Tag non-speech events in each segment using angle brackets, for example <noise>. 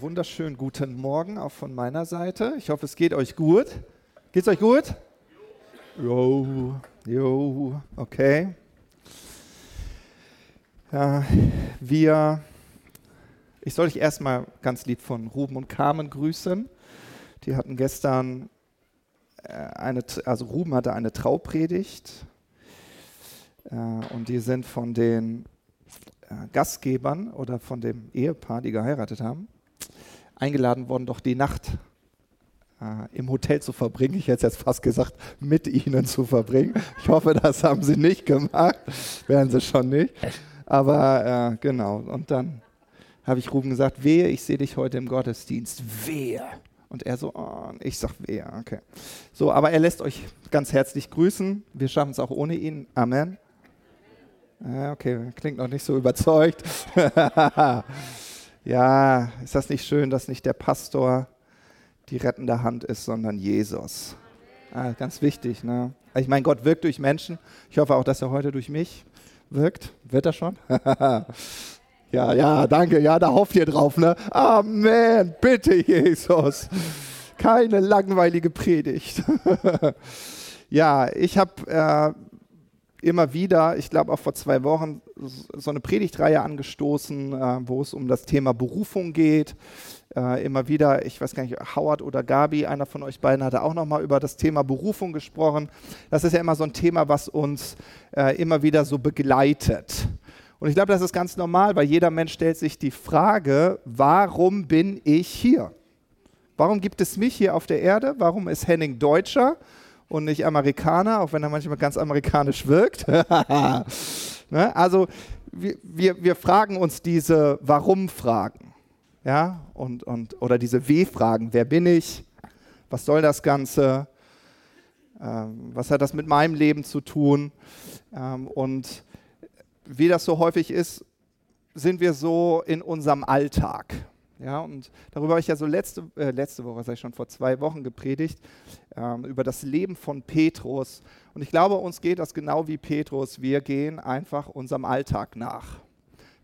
wunderschönen guten Morgen auch von meiner Seite. Ich hoffe, es geht euch gut. Geht's euch gut? Jo, jo, okay. Ja, wir, ich soll euch erstmal ganz lieb von Ruben und Carmen grüßen. Die hatten gestern äh, eine, also Ruben hatte eine Traupredigt äh, und die sind von den äh, Gastgebern oder von dem Ehepaar, die geheiratet haben, eingeladen worden, doch die Nacht äh, im Hotel zu verbringen. Ich hätte jetzt fast gesagt, mit ihnen zu verbringen. Ich hoffe, das haben sie nicht gemacht. Werden sie schon nicht. Aber äh, genau. Und dann habe ich Ruben gesagt, wehe, ich sehe dich heute im Gottesdienst. Wehe. Und er so, oh, ich sag wehe, okay. So, aber er lässt euch ganz herzlich grüßen. Wir schaffen es auch ohne ihn. Amen. Okay, klingt noch nicht so überzeugt. <laughs> ja, ist das nicht schön, dass nicht der Pastor die rettende Hand ist, sondern Jesus? Ah, ganz wichtig. Ne? Ich meine, Gott wirkt durch Menschen. Ich hoffe auch, dass er heute durch mich wirkt. Wird er schon? <laughs> ja, ja, danke. Ja, da hofft ihr drauf. Ne? Amen. Bitte, Jesus. Keine langweilige Predigt. <laughs> ja, ich habe äh, immer wieder, ich glaube auch vor zwei Wochen, so eine Predigtreihe angestoßen, äh, wo es um das Thema Berufung geht. Äh, immer wieder, ich weiß gar nicht, Howard oder Gabi, einer von euch beiden hatte auch nochmal über das Thema Berufung gesprochen. Das ist ja immer so ein Thema, was uns äh, immer wieder so begleitet. Und ich glaube, das ist ganz normal, weil jeder Mensch stellt sich die Frage, warum bin ich hier? Warum gibt es mich hier auf der Erde? Warum ist Henning Deutscher? Und nicht Amerikaner, auch wenn er manchmal ganz amerikanisch wirkt. <laughs> ne? Also wir, wir, wir fragen uns diese Warum-Fragen. Ja? Und, und, oder diese W-Fragen. Wer bin ich? Was soll das Ganze? Ähm, was hat das mit meinem Leben zu tun? Ähm, und wie das so häufig ist, sind wir so in unserem Alltag. Ja, und darüber habe ich ja so letzte, äh, letzte Woche, ich schon vor zwei Wochen gepredigt, ähm, über das Leben von Petrus. Und ich glaube, uns geht das genau wie Petrus. Wir gehen einfach unserem Alltag nach.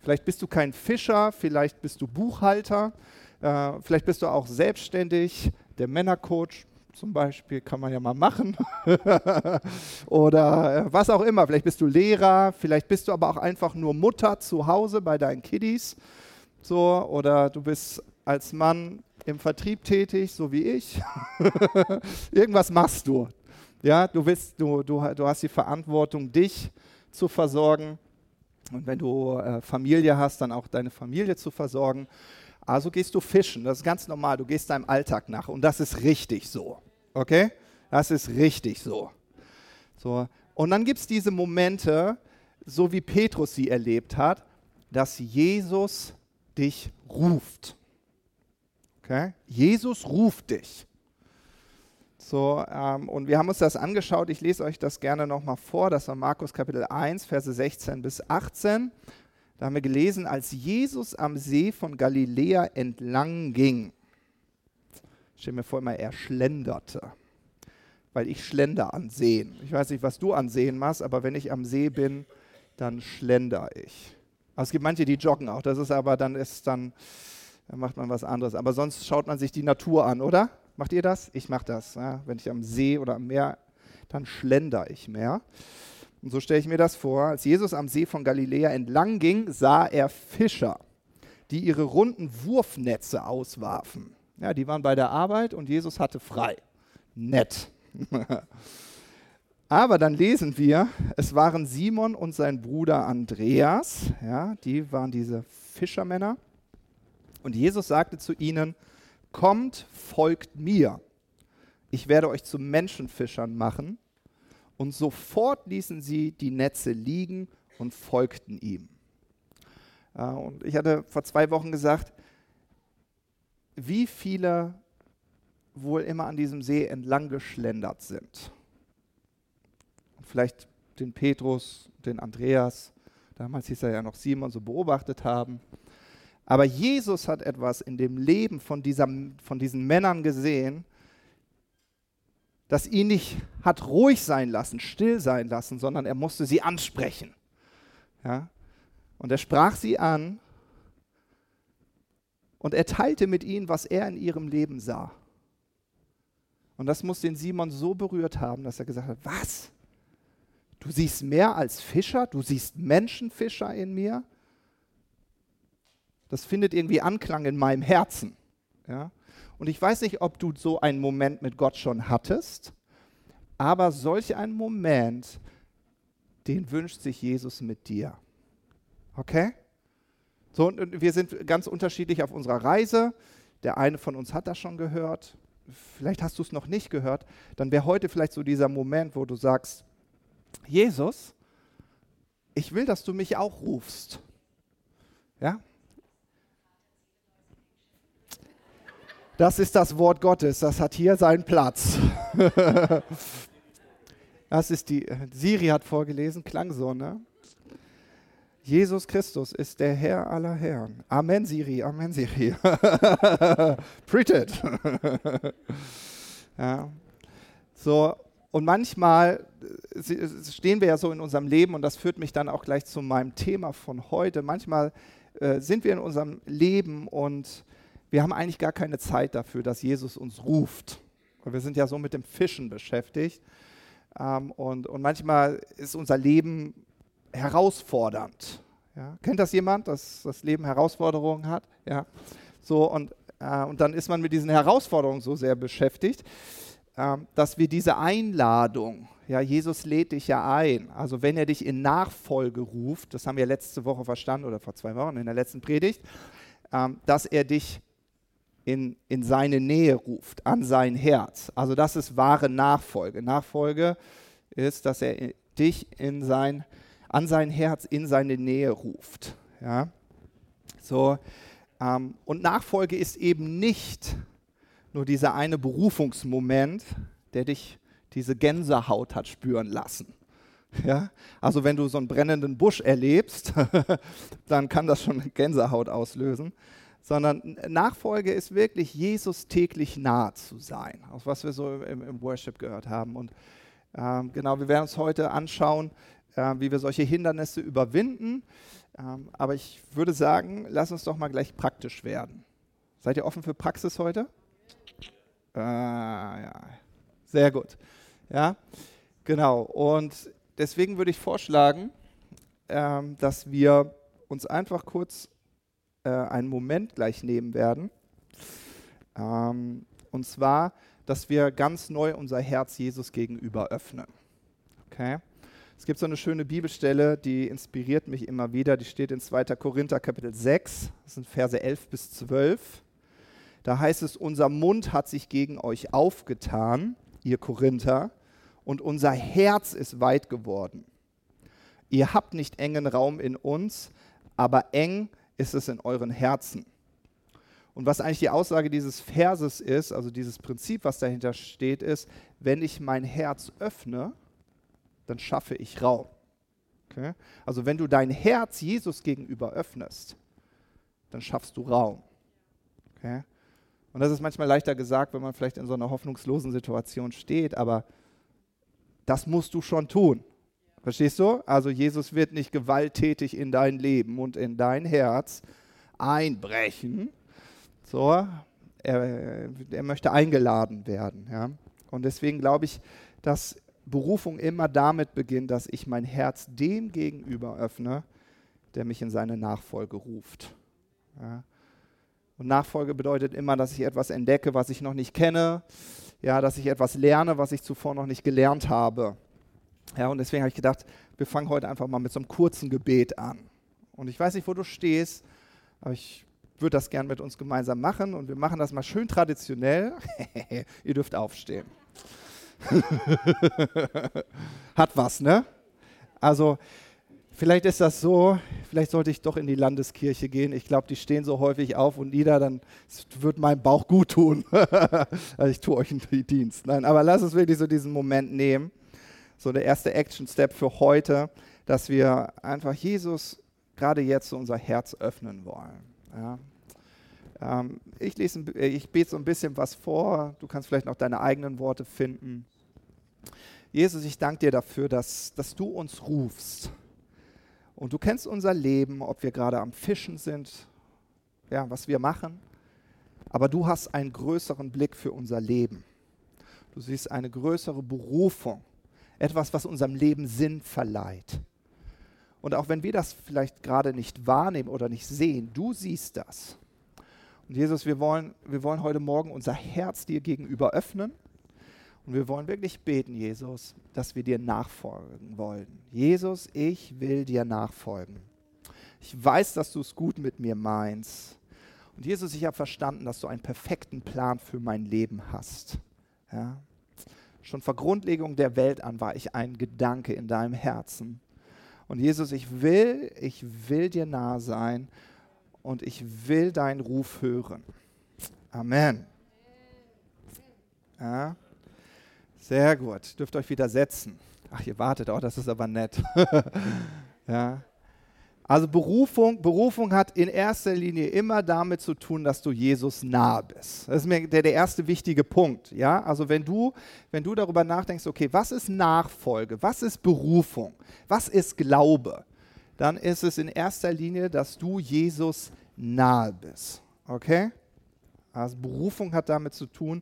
Vielleicht bist du kein Fischer, vielleicht bist du Buchhalter, äh, vielleicht bist du auch selbstständig, der Männercoach zum Beispiel kann man ja mal machen. <laughs> Oder äh, was auch immer. Vielleicht bist du Lehrer, vielleicht bist du aber auch einfach nur Mutter zu Hause bei deinen Kiddies so, oder du bist als Mann im Vertrieb tätig, so wie ich. <laughs> Irgendwas machst du. Ja, du, willst, du, du, du hast die Verantwortung, dich zu versorgen. Und wenn du äh, Familie hast, dann auch deine Familie zu versorgen. Also gehst du fischen. Das ist ganz normal. Du gehst deinem Alltag nach. Und das ist richtig so. Okay? Das ist richtig so. so. Und dann gibt es diese Momente, so wie Petrus sie erlebt hat, dass Jesus dich ruft. Okay? Jesus ruft dich. So, ähm, und wir haben uns das angeschaut. Ich lese euch das gerne nochmal vor. Das war Markus Kapitel 1, Verse 16 bis 18. Da haben wir gelesen, als Jesus am See von Galiläa entlang ging. Stell mir vor, immer er schlenderte. Weil ich schlender an Seen. Ich weiß nicht, was du an Seen machst, aber wenn ich am See bin, dann schlender ich. Aber es gibt manche, die joggen auch. Das ist aber dann ist dann, dann macht man was anderes. Aber sonst schaut man sich die Natur an, oder? Macht ihr das? Ich mache das. Ja? Wenn ich am See oder am Meer, dann schlender ich mehr. Und so stelle ich mir das vor. Als Jesus am See von Galiläa entlang ging, sah er Fischer, die ihre runden Wurfnetze auswarfen. Ja, die waren bei der Arbeit und Jesus hatte frei. Nett. <laughs> Aber dann lesen wir, es waren Simon und sein Bruder Andreas, ja, die waren diese Fischermänner. Und Jesus sagte zu ihnen, kommt, folgt mir. Ich werde euch zu Menschenfischern machen. Und sofort ließen sie die Netze liegen und folgten ihm. Und ich hatte vor zwei Wochen gesagt, wie viele wohl immer an diesem See entlang geschlendert sind vielleicht den Petrus, den Andreas, damals hieß er ja noch Simon, so beobachtet haben. Aber Jesus hat etwas in dem Leben von, dieser, von diesen Männern gesehen, das ihn nicht hat ruhig sein lassen, still sein lassen, sondern er musste sie ansprechen. Ja? Und er sprach sie an Und er teilte mit ihnen, was er in ihrem Leben sah. Und das muss den Simon so berührt haben, dass er gesagt hat, was? Du siehst mehr als Fischer? Du siehst Menschenfischer in mir? Das findet irgendwie Anklang in meinem Herzen. Ja? Und ich weiß nicht, ob du so einen Moment mit Gott schon hattest, aber solch einen Moment, den wünscht sich Jesus mit dir. Okay? So, und wir sind ganz unterschiedlich auf unserer Reise. Der eine von uns hat das schon gehört. Vielleicht hast du es noch nicht gehört. Dann wäre heute vielleicht so dieser Moment, wo du sagst, Jesus, ich will, dass du mich auch rufst. Ja? Das ist das Wort Gottes, das hat hier seinen Platz. <laughs> das ist die, Siri hat vorgelesen, klang so, ne? Jesus Christus ist der Herr aller Herren. Amen, Siri, Amen, Siri. <laughs> Preach it. <laughs> ja. So, und manchmal äh, stehen wir ja so in unserem Leben, und das führt mich dann auch gleich zu meinem Thema von heute. Manchmal äh, sind wir in unserem Leben und wir haben eigentlich gar keine Zeit dafür, dass Jesus uns ruft. Und wir sind ja so mit dem Fischen beschäftigt. Ähm, und, und manchmal ist unser Leben herausfordernd. Ja? Kennt das jemand, dass das Leben Herausforderungen hat? Ja. So, und, äh, und dann ist man mit diesen Herausforderungen so sehr beschäftigt, dass wir diese Einladung, ja, Jesus lädt dich ja ein. Also wenn er dich in Nachfolge ruft, das haben wir letzte Woche verstanden oder vor zwei Wochen in der letzten Predigt, äh, dass er dich in, in seine Nähe ruft, an sein Herz. Also das ist wahre Nachfolge. Nachfolge ist, dass er dich in sein, an sein Herz, in seine Nähe ruft. Ja? So, ähm, und Nachfolge ist eben nicht nur dieser eine Berufungsmoment, der dich diese Gänsehaut hat spüren lassen. Ja? Also wenn du so einen brennenden Busch erlebst, <laughs> dann kann das schon Gänsehaut auslösen sondern Nachfolge ist wirklich Jesus täglich nahe zu sein, aus was wir so im, im Worship gehört haben. Und ähm, genau, wir werden uns heute anschauen, äh, wie wir solche Hindernisse überwinden. Ähm, aber ich würde sagen, lass uns doch mal gleich praktisch werden. Seid ihr offen für Praxis heute? Äh, ja, sehr gut. Ja, genau. Und deswegen würde ich vorschlagen, ähm, dass wir uns einfach kurz äh, einen Moment gleich nehmen werden. Ähm, und zwar, dass wir ganz neu unser Herz Jesus gegenüber öffnen. Okay? Es gibt so eine schöne Bibelstelle, die inspiriert mich immer wieder. Die steht in 2. Korinther Kapitel 6, das sind Verse 11 bis 12. Da heißt es, unser Mund hat sich gegen euch aufgetan, ihr Korinther, und unser Herz ist weit geworden. Ihr habt nicht engen Raum in uns, aber eng ist es in euren Herzen. Und was eigentlich die Aussage dieses Verses ist, also dieses Prinzip, was dahinter steht, ist, wenn ich mein Herz öffne, dann schaffe ich Raum. Okay? Also wenn du dein Herz Jesus gegenüber öffnest, dann schaffst du Raum. Okay? Und das ist manchmal leichter gesagt, wenn man vielleicht in so einer hoffnungslosen Situation steht, aber das musst du schon tun. Verstehst du? Also Jesus wird nicht gewalttätig in dein Leben und in dein Herz einbrechen. So, er, er möchte eingeladen werden. Ja? Und deswegen glaube ich, dass Berufung immer damit beginnt, dass ich mein Herz dem gegenüber öffne, der mich in seine Nachfolge ruft. Ja? Und Nachfolge bedeutet immer, dass ich etwas entdecke, was ich noch nicht kenne, ja, dass ich etwas lerne, was ich zuvor noch nicht gelernt habe. Ja, und deswegen habe ich gedacht, wir fangen heute einfach mal mit so einem kurzen Gebet an. Und ich weiß nicht, wo du stehst, aber ich würde das gern mit uns gemeinsam machen und wir machen das mal schön traditionell. <laughs> Ihr dürft aufstehen. <laughs> Hat was, ne? Also, vielleicht ist das so, vielleicht sollte ich doch in die Landeskirche gehen. Ich glaube, die stehen so häufig auf und nieder, dann wird mein Bauch gut tun. <laughs> also ich tue euch einen Dienst. Nein, aber lass uns wirklich so diesen Moment nehmen so der erste Action-Step für heute, dass wir einfach Jesus gerade jetzt so unser Herz öffnen wollen. Ja. Ähm, ich, lese, äh, ich bete so ein bisschen was vor, du kannst vielleicht noch deine eigenen Worte finden. Jesus, ich danke dir dafür, dass, dass du uns rufst. Und du kennst unser Leben, ob wir gerade am Fischen sind, ja, was wir machen. Aber du hast einen größeren Blick für unser Leben. Du siehst eine größere Berufung, etwas, was unserem Leben Sinn verleiht. Und auch wenn wir das vielleicht gerade nicht wahrnehmen oder nicht sehen, du siehst das. Und Jesus, wir wollen, wir wollen heute Morgen unser Herz dir gegenüber öffnen. Und wir wollen wirklich beten, Jesus, dass wir dir nachfolgen wollen. Jesus, ich will dir nachfolgen. Ich weiß, dass du es gut mit mir meinst. Und Jesus, ich habe verstanden, dass du einen perfekten Plan für mein Leben hast. Ja? Schon vor Grundlegung der Welt an war ich ein Gedanke in deinem Herzen. Und Jesus, ich will, ich will dir nah sein und ich will deinen Ruf hören. Amen. Ja? Sehr gut. Dürft euch wieder setzen. Ach, ihr wartet auch, das ist aber nett. <laughs> ja. Also Berufung, Berufung hat in erster Linie immer damit zu tun, dass du Jesus nahe bist. Das ist mir der, der erste wichtige Punkt. Ja? Also wenn du, wenn du darüber nachdenkst, okay, was ist Nachfolge, was ist Berufung, was ist Glaube, dann ist es in erster Linie, dass du Jesus nahe bist. Okay? Also Berufung hat damit zu tun,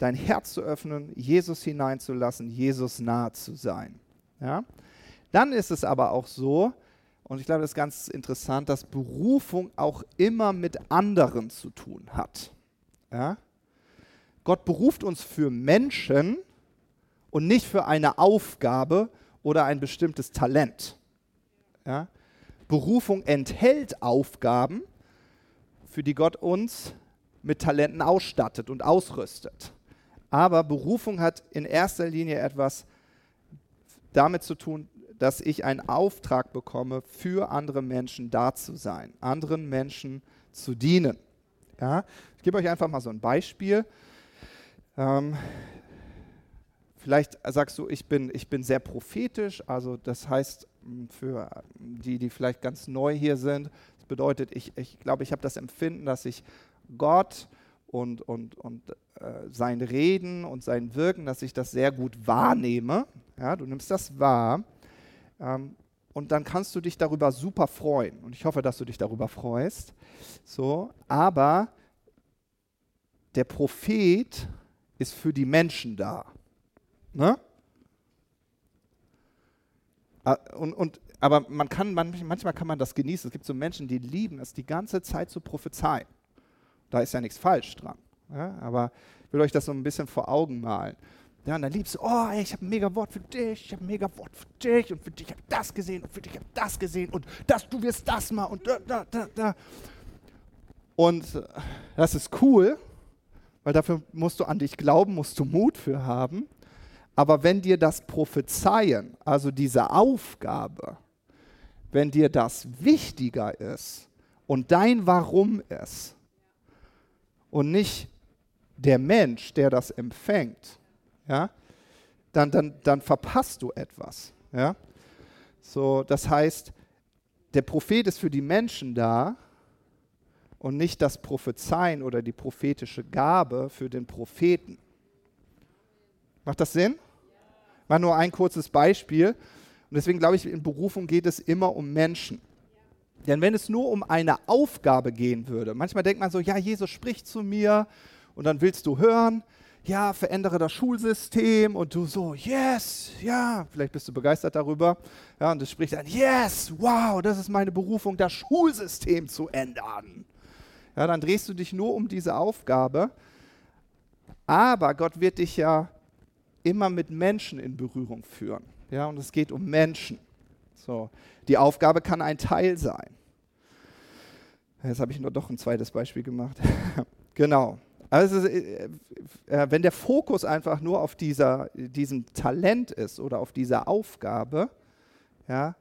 dein Herz zu öffnen, Jesus hineinzulassen, Jesus nahe zu sein. Ja? Dann ist es aber auch so, und ich glaube, das ist ganz interessant, dass Berufung auch immer mit anderen zu tun hat. Ja? Gott beruft uns für Menschen und nicht für eine Aufgabe oder ein bestimmtes Talent. Ja? Berufung enthält Aufgaben, für die Gott uns mit Talenten ausstattet und ausrüstet. Aber Berufung hat in erster Linie etwas damit zu tun, dass ich einen Auftrag bekomme, für andere Menschen da zu sein, anderen Menschen zu dienen. Ja? Ich gebe euch einfach mal so ein Beispiel. Ähm, vielleicht sagst du, ich bin, ich bin sehr prophetisch, also das heißt für die, die vielleicht ganz neu hier sind, das bedeutet, ich, ich glaube, ich habe das Empfinden, dass ich Gott und, und, und äh, sein Reden und sein Wirken, dass ich das sehr gut wahrnehme. Ja, du nimmst das wahr. Ähm, und dann kannst du dich darüber super freuen. Und ich hoffe, dass du dich darüber freust. So, aber der Prophet ist für die Menschen da. Ne? Ah, und, und, aber man kann, manchmal kann man das genießen. Es gibt so Menschen, die lieben es, die ganze Zeit zu prophezeien. Da ist ja nichts falsch dran. Ja? Aber ich will euch das so ein bisschen vor Augen malen. Ja, und dann liebst du, oh, ey, ich habe ein mega Wort für dich, ich habe ein mega Wort für dich und für dich habe ich das gesehen und für dich habe ich das gesehen und das, du wirst das mal und da, da, da, da. Und äh, das ist cool, weil dafür musst du an dich glauben, musst du Mut für haben. Aber wenn dir das Prophezeien, also diese Aufgabe, wenn dir das wichtiger ist und dein Warum ist und nicht der Mensch, der das empfängt, ja, dann, dann, dann verpasst du etwas. Ja? So, das heißt, der Prophet ist für die Menschen da und nicht das Prophezeien oder die prophetische Gabe für den Propheten. Macht das Sinn? Mal nur ein kurzes Beispiel. Und deswegen glaube ich, in Berufung geht es immer um Menschen. Denn wenn es nur um eine Aufgabe gehen würde, manchmal denkt man so, ja, Jesus spricht zu mir und dann willst du hören, ja, verändere das Schulsystem und du so, yes, ja, vielleicht bist du begeistert darüber. Ja, und es spricht dann, yes, wow, das ist meine Berufung, das Schulsystem zu ändern. Ja, dann drehst du dich nur um diese Aufgabe. Aber Gott wird dich ja immer mit Menschen in Berührung führen. Ja, und es geht um Menschen. So, die Aufgabe kann ein Teil sein. Jetzt habe ich nur doch ein zweites Beispiel gemacht. <laughs> genau. Also wenn der Fokus einfach nur auf dieser, diesem Talent ist oder auf dieser Aufgabe, ja,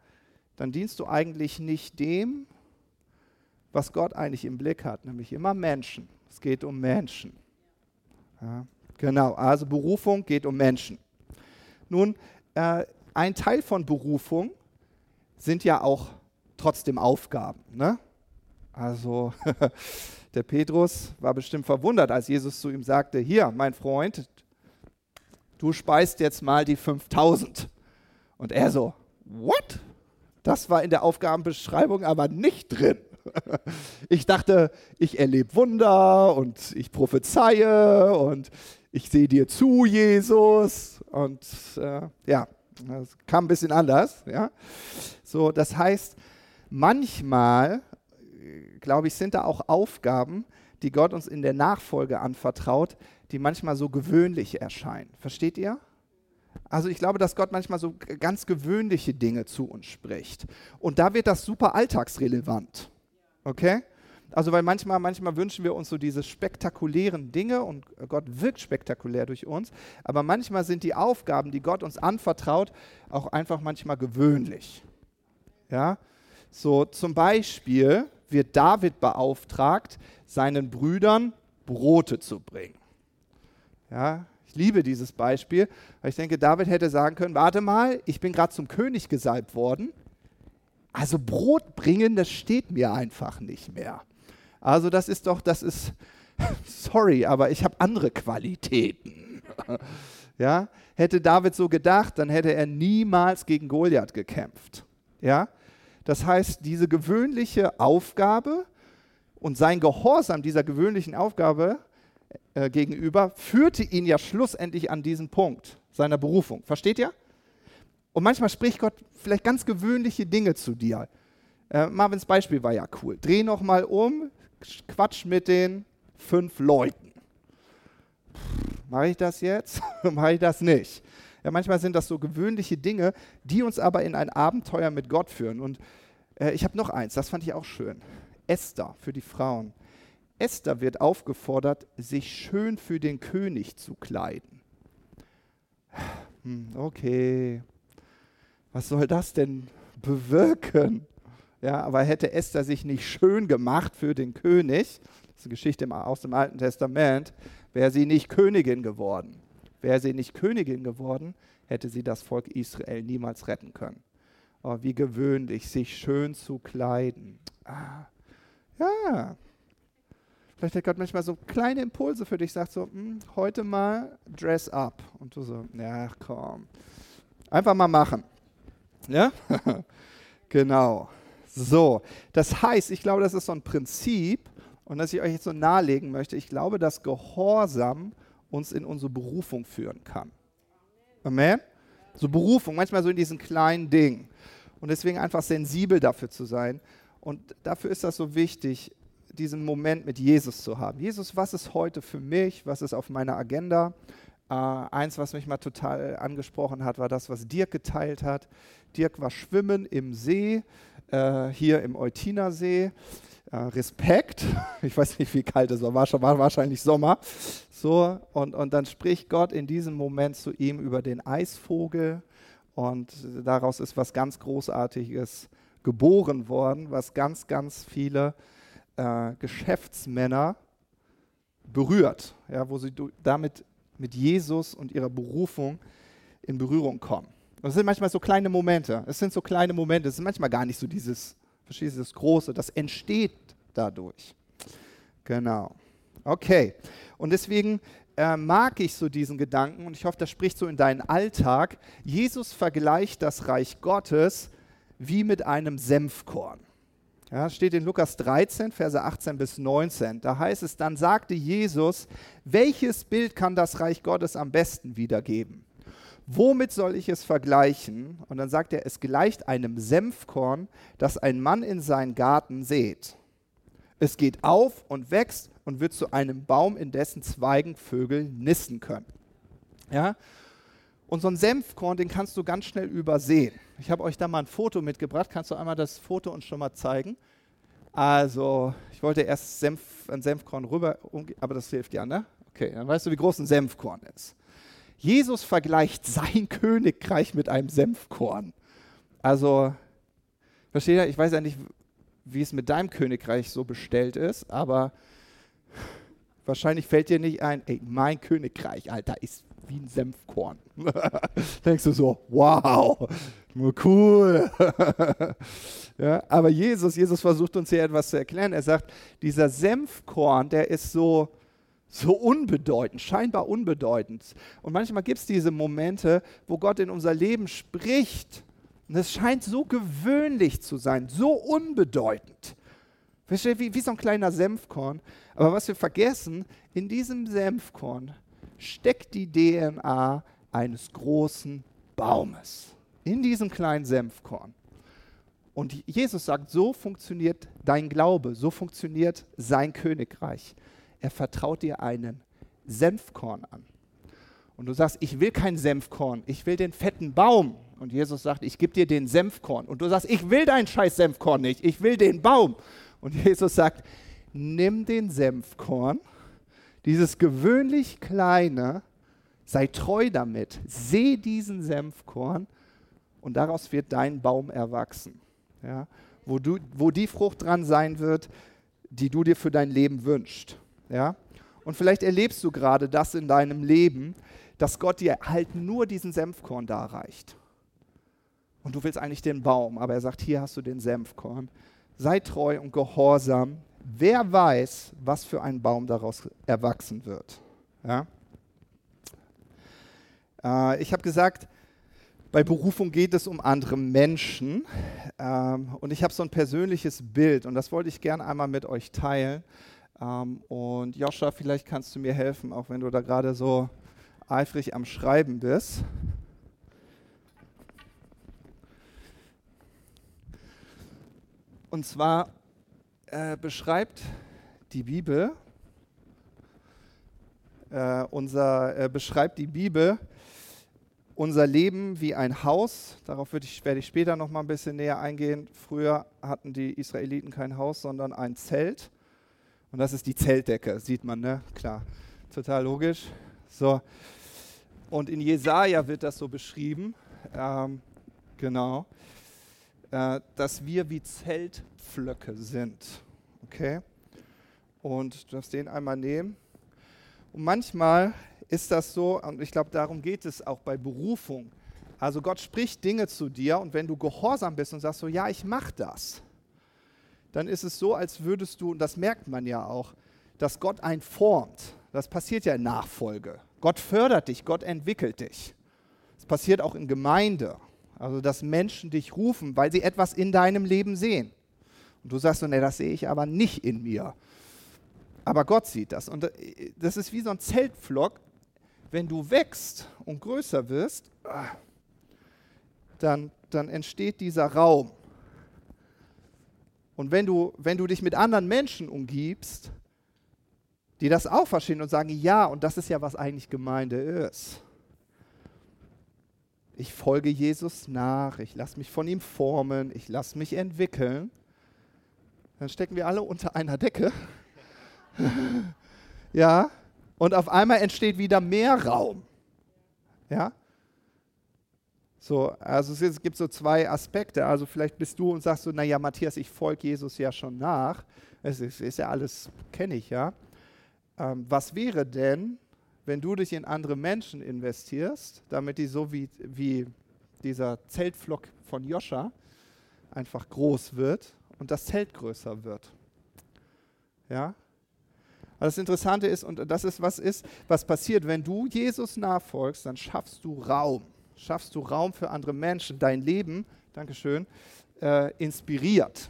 dann dienst du eigentlich nicht dem, was Gott eigentlich im Blick hat, nämlich immer Menschen. Es geht um Menschen. Ja, genau, also Berufung geht um Menschen. Nun, äh, ein Teil von Berufung sind ja auch trotzdem Aufgaben. Ne? Also <laughs> Der Petrus war bestimmt verwundert, als Jesus zu ihm sagte, hier, mein Freund, du speist jetzt mal die 5000. Und er so, what? Das war in der Aufgabenbeschreibung aber nicht drin. <laughs> Ich dachte, ich erlebe Wunder und ich prophezeie und ich sehe dir zu, Jesus. Und äh, ja, das kam ein bisschen anders. Ja. So, das heißt, manchmal, glaube ich, sind da auch Aufgaben, die Gott uns in der Nachfolge anvertraut, die manchmal so gewöhnlich erscheinen. Versteht ihr? Also ich glaube, dass Gott manchmal so ganz gewöhnliche Dinge zu uns spricht. Und da wird das super alltagsrelevant. Okay? Also weil manchmal, manchmal wünschen wir uns so diese spektakulären Dinge und Gott wirkt spektakulär durch uns, aber manchmal sind die Aufgaben, die Gott uns anvertraut, auch einfach manchmal gewöhnlich. Ja? So zum Beispiel wird David beauftragt, seinen Brüdern Brote zu bringen. Ja, ich liebe dieses Beispiel, weil ich denke, David hätte sagen können, warte mal, ich bin gerade zum König gesalbt worden. Also Brot bringen, das steht mir einfach nicht mehr. Also das ist doch, das ist, <laughs> sorry, aber ich habe andere Qualitäten. <laughs> ja, hätte David so gedacht, dann hätte er niemals gegen Goliath gekämpft. Ja, das heißt, diese gewöhnliche Aufgabe und sein Gehorsam dieser gewöhnlichen Aufgabe äh, gegenüber führte ihn ja schlussendlich an diesen Punkt seiner Berufung. Versteht ihr? Und manchmal spricht Gott vielleicht ganz gewöhnliche Dinge zu dir. Äh, Marvins Beispiel war ja cool. Dreh noch mal um, Quatsch mit den fünf Leuten. Mache ich das jetzt? <laughs> Mache ich das nicht? Ja, manchmal sind das so gewöhnliche Dinge, die uns aber in ein Abenteuer mit Gott führen. Und äh, ich habe noch eins, das fand ich auch schön. Esther für die Frauen. Esther wird aufgefordert, sich schön für den König zu kleiden. Hm, okay, was soll das denn bewirken? Ja, aber hätte Esther sich nicht schön gemacht für den König, das ist eine Geschichte aus dem Alten Testament, wäre sie nicht Königin geworden. Wäre sie nicht Königin geworden, hätte sie das Volk Israel niemals retten können. Oh, wie gewöhnlich, sich schön zu kleiden. Ah, ja. Vielleicht hat Gott manchmal so kleine Impulse für dich, sagt so, hm, heute mal dress up. Und du so, ja, komm. Einfach mal machen. Ja? <laughs> genau. So, das heißt, ich glaube, das ist so ein Prinzip und das ich euch jetzt so nahelegen möchte. Ich glaube, dass Gehorsam uns in unsere Berufung führen kann. Amen? So Berufung, manchmal so in diesen kleinen Dingen. Und deswegen einfach sensibel dafür zu sein. Und dafür ist das so wichtig, diesen Moment mit Jesus zu haben. Jesus, was ist heute für mich? Was ist auf meiner Agenda? Äh, eins, was mich mal total angesprochen hat, war das, was Dirk geteilt hat. Dirk war schwimmen im See, äh, hier im Eutiner See. Äh, Respekt. <laughs> Ich weiß nicht, wie kalt es war, war, wahrscheinlich Sommer. So, und, und dann spricht Gott in diesem Moment zu ihm über den Eisvogel. Und daraus ist was ganz Großartiges geboren worden, was ganz, ganz viele äh, Geschäftsmänner berührt, ja, wo sie damit mit Jesus und ihrer Berufung in Berührung kommen. Und das sind manchmal so kleine Momente. Es sind so kleine Momente. Es ist manchmal gar nicht so dieses, verstehst du, das Große. Das entsteht dadurch. Genau. Okay. Und deswegen äh, mag ich so diesen Gedanken und ich hoffe, das spricht so in deinen Alltag. Jesus vergleicht das Reich Gottes wie mit einem Senfkorn. Ja, steht in Lukas 13, Verse 18 bis 19. Da heißt es, dann sagte Jesus, welches Bild kann das Reich Gottes am besten wiedergeben? Womit soll ich es vergleichen? Und dann sagt er, es gleicht einem Senfkorn, das ein Mann in seinen Garten sät. Es geht auf und wächst und wird zu einem Baum, in dessen Zweigen Vögel nisten können. Ja? Und so ein Senfkorn, den kannst du ganz schnell übersehen. Ich habe euch da mal ein Foto mitgebracht. Kannst du einmal das Foto uns schon mal zeigen? Also, ich wollte erst Senf, ein Senfkorn rüber, aber das hilft ja, ne? Okay, dann weißt du, wie groß ein Senfkorn ist. Jesus vergleicht sein <laughs> Königreich mit einem Senfkorn. Also, versteht ihr? Ich weiß ja nicht, wie es mit deinem Königreich so bestellt ist, aber wahrscheinlich fällt dir nicht ein, ey, mein Königreich, Alter, ist wie ein Senfkorn. <laughs> Denkst du so, wow, cool. <laughs> ja, aber Jesus, Jesus versucht uns hier etwas zu erklären. Er sagt, dieser Senfkorn, der ist so, so unbedeutend, scheinbar unbedeutend. Und manchmal gibt es diese Momente, wo Gott in unser Leben spricht. Und es scheint so gewöhnlich zu sein, so unbedeutend. Wie, wie so ein kleiner Senfkorn. Aber was wir vergessen, in diesem Senfkorn steckt die DNA eines großen Baumes. In diesem kleinen Senfkorn. Und Jesus sagt, so funktioniert dein Glaube, so funktioniert sein Königreich. Er vertraut dir einen Senfkorn an. Und du sagst, ich will kein Senfkorn, ich will den fetten Baum. Und Jesus sagt, ich gebe dir den Senfkorn. Und du sagst, ich will dein scheiß Senfkorn nicht, ich will den Baum. Und <laughs> Jesus sagt, nimm den Senfkorn, dieses gewöhnlich kleine, sei treu damit, seh diesen Senfkorn und daraus wird dein Baum erwachsen. Ja? Wo, du, wo die Frucht dran sein wird, die du dir für dein Leben wünschst. Ja? Und vielleicht erlebst du gerade das in deinem Leben, dass Gott dir halt nur diesen Senfkorn darreicht. Und du willst eigentlich den Baum, aber er sagt, hier hast du den Senfkorn sei treu und gehorsam. Wer weiß, was für ein Baum daraus erwachsen wird. Ja? Äh, ich habe gesagt, bei Berufung geht es um andere Menschen. Ähm, und ich habe so ein persönliches Bild und das wollte ich gerne einmal mit euch teilen. Ähm, und Joscha, vielleicht kannst du mir helfen, auch wenn du da gerade so eifrig am Schreiben bist. Und zwar äh, beschreibt die Bibel, äh, unser, äh, beschreibt die Bibel unser Leben wie ein Haus. Darauf ich, werde ich später noch mal ein bisschen näher eingehen. Früher hatten die Israeliten kein Haus, sondern ein Zelt. Und das ist die Zeltdecke, sieht man, ne? Klar, total logisch. So. Und in Jesaja wird das so beschrieben. Ähm, genau äh, dass wir wie Zeltpflöcke sind. Okay? Und du darfst den einmal nehmen. Und manchmal ist das so, und ich glaube, darum geht es auch bei Berufung. Also Gott spricht Dinge zu dir und wenn du gehorsam bist und sagst so, ja, ich mache das, dann ist es so, als würdest du, und das merkt man ja auch, dass Gott einen formt. Das passiert ja in Nachfolge. Gott fördert dich, Gott entwickelt dich. Das passiert auch in Gemeinde. Also, dass Menschen dich rufen, weil sie etwas in deinem Leben sehen. Und du sagst so, nee, das sehe ich aber nicht in mir. Aber Gott sieht das. Und äh, das ist wie so ein Zeltpflock. Wenn du wächst und größer wirst, dann, dann entsteht dieser Raum. Und wenn du, wenn du dich mit anderen Menschen umgibst, die das auch verstehen und sagen, ja, und das ist ja, was eigentlich Gemeinde ist ich folge Jesus nach, ich lasse mich von ihm formen, ich lasse mich entwickeln, dann stecken wir alle unter einer Decke. <laughs> ja, und auf einmal entsteht wieder mehr Raum. Ja? So, also es gibt so zwei Aspekte. Also vielleicht bist du und sagst so, naja, Matthias, ich folge Jesus ja schon nach. Es ist, ist ja alles, kenne ich ja. Ähm, was wäre denn, wenn du dich in andere Menschen investierst, damit die so wie, wie dieser Zeltflock von Joscha einfach groß wird und das Zelt größer wird. Ja? Aber das Interessante ist, und das ist, was ist, was passiert, wenn du Jesus nachfolgst, dann schaffst du Raum. Schaffst du Raum für andere Menschen. Dein Leben, Dankeschön, äh, inspiriert.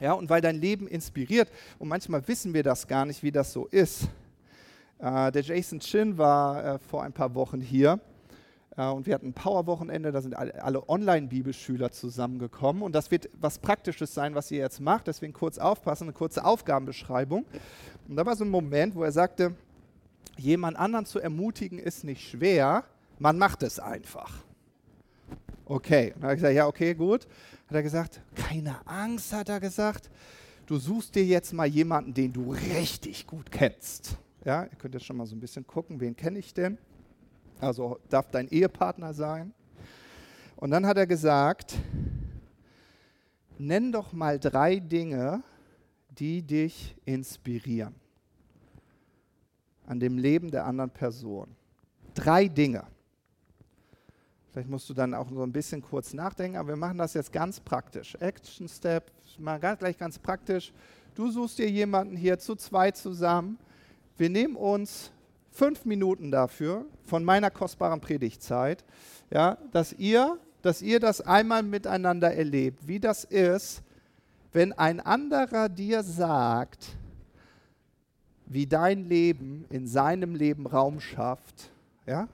Ja, und weil dein Leben inspiriert, und manchmal wissen wir das gar nicht, wie das so ist, äh, der Jason Chin war äh, vor ein paar Wochen hier äh, und wir hatten ein Power-Wochenende, da sind alle, Online-Bibelschüler zusammengekommen und das wird was Praktisches sein, was ihr jetzt macht, deswegen kurz aufpassen, eine kurze Aufgabenbeschreibung. Und da war so ein Moment, wo er sagte, jemand anderen zu ermutigen ist nicht schwer, man macht es einfach. Okay, dann habe ich gesagt, ja, okay, gut. Hat er gesagt, keine Angst, hat er gesagt. Du suchst dir jetzt mal jemanden, den du richtig gut kennst. Ja, ihr könnt jetzt schon mal so ein bisschen gucken, wen kenne ich denn? Also darf dein Ehepartner sein. Und dann hat er gesagt, nenn doch mal drei Dinge, die dich inspirieren an dem Leben der anderen Person. Drei Dinge. Vielleicht musst du dann auch so ein bisschen kurz nachdenken, aber wir machen das jetzt ganz praktisch. Action Step, mal gleich ganz praktisch. Du suchst dir jemanden hier zu zweit zusammen, wir nehmen uns fünf Minuten dafür von meiner kostbaren Predigtzeit, ja, dass ihr, dass ihr das einmal miteinander erlebt, wie das ist, wenn ein anderer dir sagt, wie dein Leben in seinem Leben Raum schafft, ja,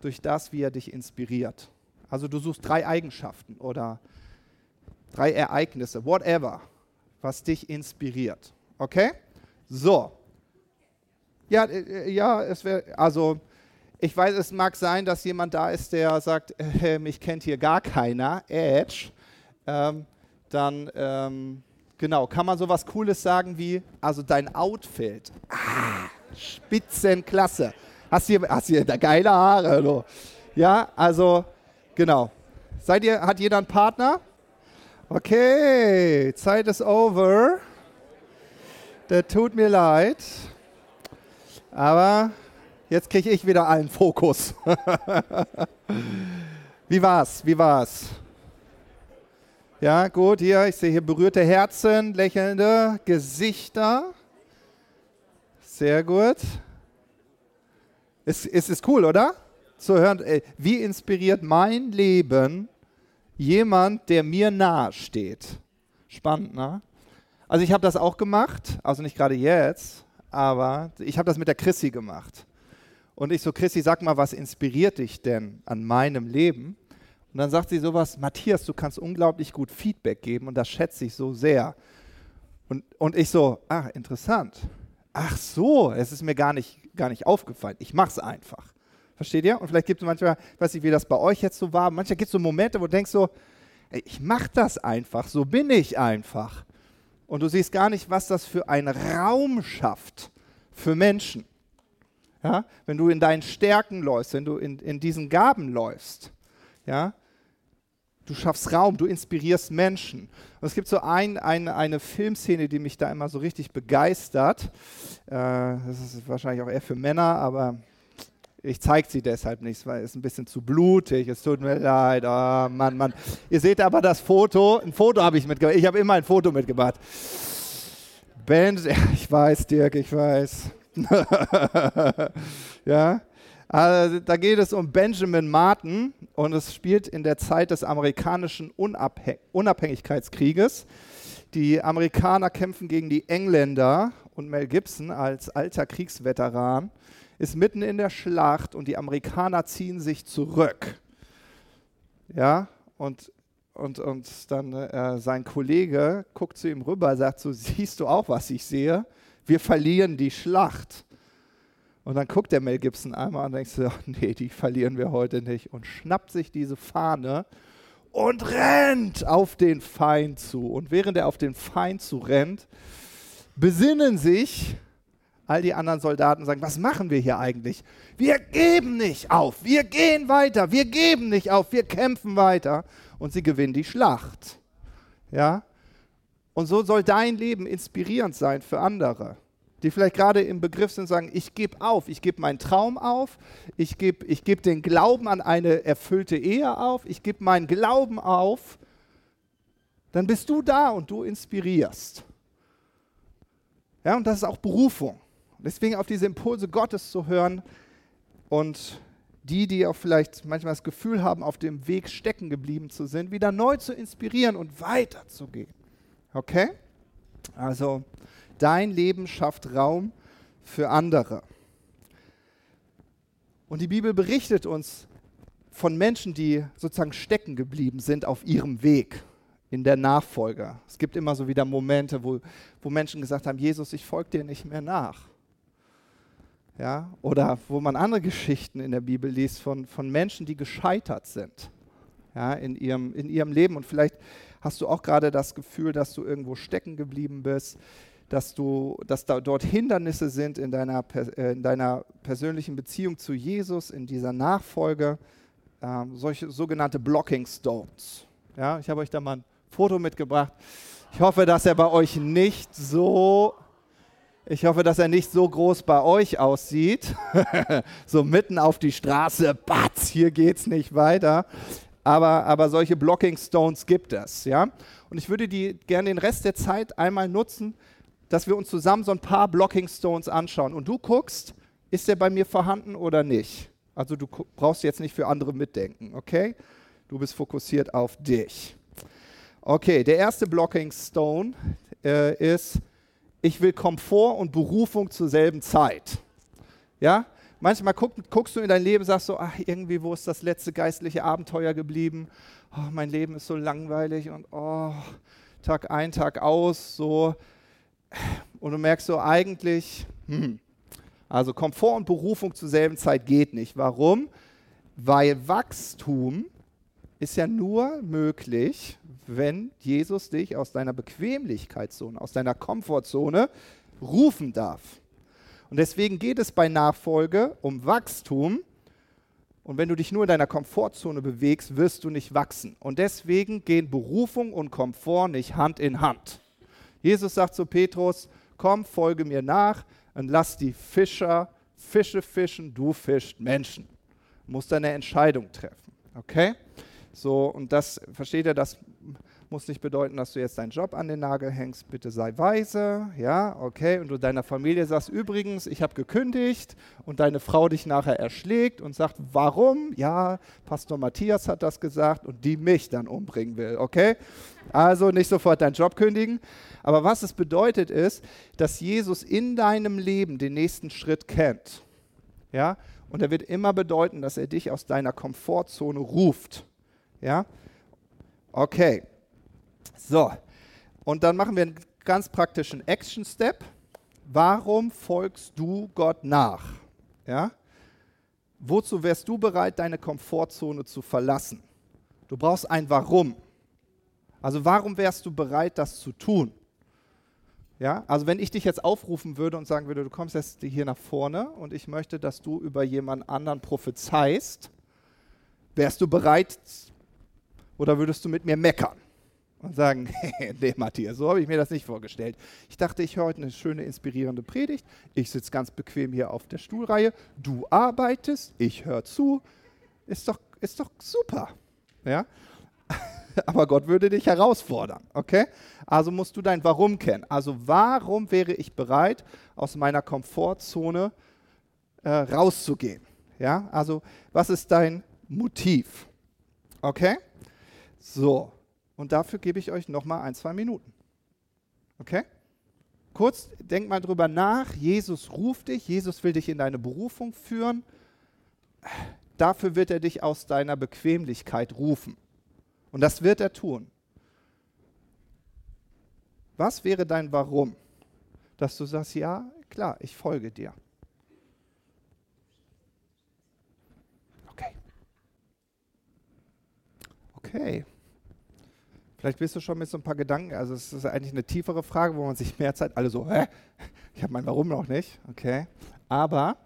durch das, wie er dich inspiriert. Also du suchst drei Eigenschaften oder drei Ereignisse, whatever, was dich inspiriert. Okay? So. Ja, äh, ja, es wäre, also ich weiß, es mag sein, dass jemand da ist, der sagt, <laughs> äh, mich kennt hier gar keiner, Edge. Ähm, dann, ähm, genau, kann man sowas Cooles sagen wie, also dein Outfit, ah, Spitzenklasse. Hast hier, hast hier geile Haare, du. Ja, also, genau. Seid ihr, hat jeder einen Partner? Okay, Zeit ist over. Der tut mir leid. Aber jetzt kriege ich wieder allen Fokus. <laughs> Wie war's? Wie war's? Ja, gut, hier, ich sehe hier berührte Herzen, lächelnde Gesichter. Sehr gut. Es, es ist cool, oder? Zu hören, äh, wie inspiriert mein Leben jemand, der mir nahe steht. Spannend, ne? Also ich habe das auch gemacht, also nicht gerade jetzt, aber ich habe das mit der Chrissy gemacht. Und ich so, Chrissy, sag mal, was inspiriert dich denn an meinem Leben? Und dann sagt sie sowas, Matthias, du kannst unglaublich gut Feedback geben und das schätze ich so sehr. Und, und ich so, ach, interessant. Ach so, es ist mir gar nicht, gar nicht aufgefallen. Ich mache es einfach. Versteht ihr? Und vielleicht gibt es manchmal, ich weiß nicht, wie das bei euch jetzt so war, manchmal gibt es so Momente, wo du denkst so, ey, ich mache das einfach, so bin ich einfach. Und du siehst gar nicht, was das für einen Raum schafft für Menschen. Ja? Wenn du in deinen Stärken läufst, wenn du in, in diesen Gaben läufst, ja? Du schaffst Raum, du inspirierst Menschen. Und es gibt so ein, ein, eine Filmszene, die mich da immer so richtig begeistert. Äh, das ist wahrscheinlich auch eher für Männer, aber ich zeige sie deshalb nicht, weil es ein bisschen zu blutig. Es tut mir leid. Oh, Mann, Mann. Ihr seht aber das Foto. Ein Foto habe ich mitgebracht. Ich habe immer ein Foto mitgebracht. Ben, <laughs> ich weiß, Dirk, ich weiß. <laughs> ja. Also, da geht es um Benjamin Martin und es spielt in der Zeit des amerikanischen Unabhäng Unabhängigkeitskrieges. Die Amerikaner kämpfen gegen die Engländer und Mel Gibson als alter Kriegsveteran ist mitten in der Schlacht und die Amerikaner ziehen sich zurück. Ja, und, und, und dann äh, sein Kollege guckt zu ihm rüber, sagt so, siehst du auch, was ich sehe? Wir verlieren die Schlacht. Und dann guckt der Mel Gibson einmal und denkt so, nee, die verlieren wir heute nicht. Und schnappt sich diese Fahne und rennt auf den Feind zu. Und während er auf den Feind zu rennt, besinnen sich all die anderen Soldaten sagen, was machen wir hier eigentlich? Wir geben nicht auf, wir gehen weiter, wir geben nicht auf, wir kämpfen weiter und sie gewinnen die Schlacht. Ja? Und so soll dein Leben inspirierend sein für andere, die vielleicht gerade im Begriff sind, sagen, ich gebe auf, ich gebe meinen Traum auf, ich gebe ich geb den Glauben an eine erfüllte Ehe auf, ich gebe meinen Glauben auf, dann bist du da und du inspirierst. Ja, und das ist auch Berufung. Deswegen auf diese Impulse Gottes zu hören und die, die auch vielleicht manchmal das Gefühl haben, auf dem Weg stecken geblieben zu sind, wieder neu zu inspirieren und weiterzugehen. Okay? Also dein Leben schafft Raum für andere. Und die Bibel berichtet uns von Menschen, die sozusagen stecken geblieben sind auf ihrem Weg in der Nachfolge. Es gibt immer so wieder Momente, wo, wo Menschen gesagt haben, Jesus, ich folge dir nicht mehr nach. Ja, oder wo man andere Geschichten in der Bibel liest von, von Menschen, die gescheitert sind ja, in, ihrem, in ihrem Leben. Und vielleicht hast du auch gerade das Gefühl, dass du irgendwo stecken geblieben bist, dass, du, dass da dort Hindernisse sind in deiner, äh, in deiner persönlichen Beziehung zu Jesus, in dieser Nachfolge, äh, solche sogenannte Blocking Stones. Ja, ich habe euch da mal ein Foto mitgebracht. Ich hoffe, dass er bei euch nicht so ich hoffe, dass er nicht so groß bei euch aussieht. <laughs> so mitten auf die Straße, batz, hier geht's nicht weiter. Aber, aber solche Blocking Stones gibt es. Ja? Und ich würde die gerne den Rest der Zeit einmal nutzen, dass wir uns zusammen so ein paar Blocking Stones anschauen. Und du guckst, ist der bei mir vorhanden oder nicht? Also du brauchst jetzt nicht für andere mitdenken, okay? Du bist fokussiert auf dich. Okay, der erste Blocking Stone äh, ist, ich will Komfort und Berufung zur selben Zeit. Ja, manchmal guck, guckst du in dein Leben, sagst so, ach, irgendwie, wo ist das letzte geistliche Abenteuer geblieben? Oh, mein Leben ist so langweilig und oh, Tag ein, Tag aus, so. Und du merkst so, eigentlich, hm, also Komfort und Berufung zur selben Zeit geht nicht. Warum? Weil Wachstum ist ja nur möglich, wenn Jesus dich aus deiner Bequemlichkeitszone, aus deiner Komfortzone rufen darf. Und deswegen geht es bei Nachfolge um Wachstum. Und wenn du dich nur in deiner Komfortzone bewegst, wirst du nicht wachsen. Und deswegen gehen Berufung und Komfort nicht Hand in Hand. Jesus sagt zu Petrus, komm, folge mir nach und lass die Fischer Fische fischen, du fischst Menschen. Du musst eine Entscheidung treffen. Okay? So, und das, versteht ihr, das muss nicht bedeuten, dass du jetzt deinen Job an den Nagel hängst. Bitte sei weise, ja, okay. Und du deiner Familie sagst, übrigens, ich habe gekündigt und deine Frau dich nachher erschlägt und sagt, warum? Ja, Pastor Matthias hat das gesagt und die mich dann umbringen will, okay. Also nicht sofort deinen Job kündigen. Aber was es bedeutet ist, dass Jesus in deinem Leben den nächsten Schritt kennt, ja. Und er wird immer bedeuten, dass er dich aus deiner Komfortzone ruft. Ja? Okay. So, und dann machen wir einen ganz praktischen Action-Step. Warum folgst du Gott nach? Ja? Wozu wärst du bereit, deine Komfortzone zu verlassen? Du brauchst ein Warum. Also warum wärst du bereit, das zu tun? Ja, also wenn ich dich jetzt aufrufen würde und sagen würde, du kommst jetzt hier nach vorne und ich möchte, dass du über jemand anderen prophezeist, wärst du bereit oder würdest du mit mir meckern? Und sagen, <laughs> nee, Matthias, so habe ich mir das nicht vorgestellt. Ich dachte, ich höre heute eine schöne, inspirierende Predigt. Ich sitze ganz bequem hier auf der Stuhlreihe. Du arbeitest, ich höre zu. Ist doch, ist doch super. Ja? <laughs> Aber Gott würde dich herausfordern, okay? Also musst du dein Warum kennen. Also warum wäre ich bereit, aus meiner Komfortzone äh, rauszugehen? Ja? Also was ist dein Motiv? Okay? So, und dafür gebe ich euch nochmal ein, zwei Minuten. Okay? Kurz, denk mal drüber nach. Jesus ruft dich, Jesus will dich in deine Berufung führen. Dafür wird er dich aus deiner Bequemlichkeit rufen. Und das wird er tun. Was wäre dein Warum? Dass du sagst, ja, klar, ich folge dir. Okay. Okay. Vielleicht bist du schon mit so ein paar Gedanken, also es ist eigentlich eine tiefere Frage, wo man sich mehr Zeit, alle so, hä? Ich habe mein Warum noch nicht, okay. Aber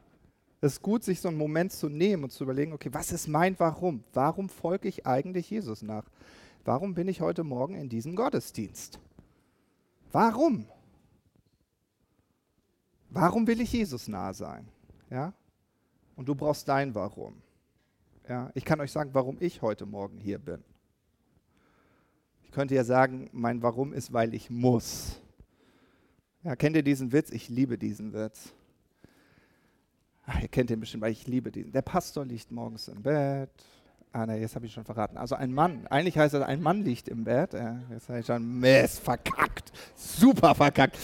es ist gut, sich so einen Moment zu nehmen und zu überlegen, okay, was ist mein Warum? Warum folge ich eigentlich Jesus nach? Warum bin ich heute Morgen in diesem Gottesdienst? Warum? Warum will ich Jesus nahe sein? Ja? Und du brauchst dein Warum. Ja? Ich kann euch sagen, warum ich heute Morgen hier bin. Ich könnte ja sagen, mein Warum ist, weil ich muss. Ja, kennt ihr diesen Witz? Ich liebe diesen Witz. Ach, ihr kennt den bestimmt, weil ich liebe diesen. Der Pastor liegt morgens im Bett. Ah, ne, jetzt habe ich schon verraten. Also ein Mann, eigentlich heißt es, ein Mann liegt im Bett. Ja, jetzt habe ich schon, Mist, verkackt. Super verkackt.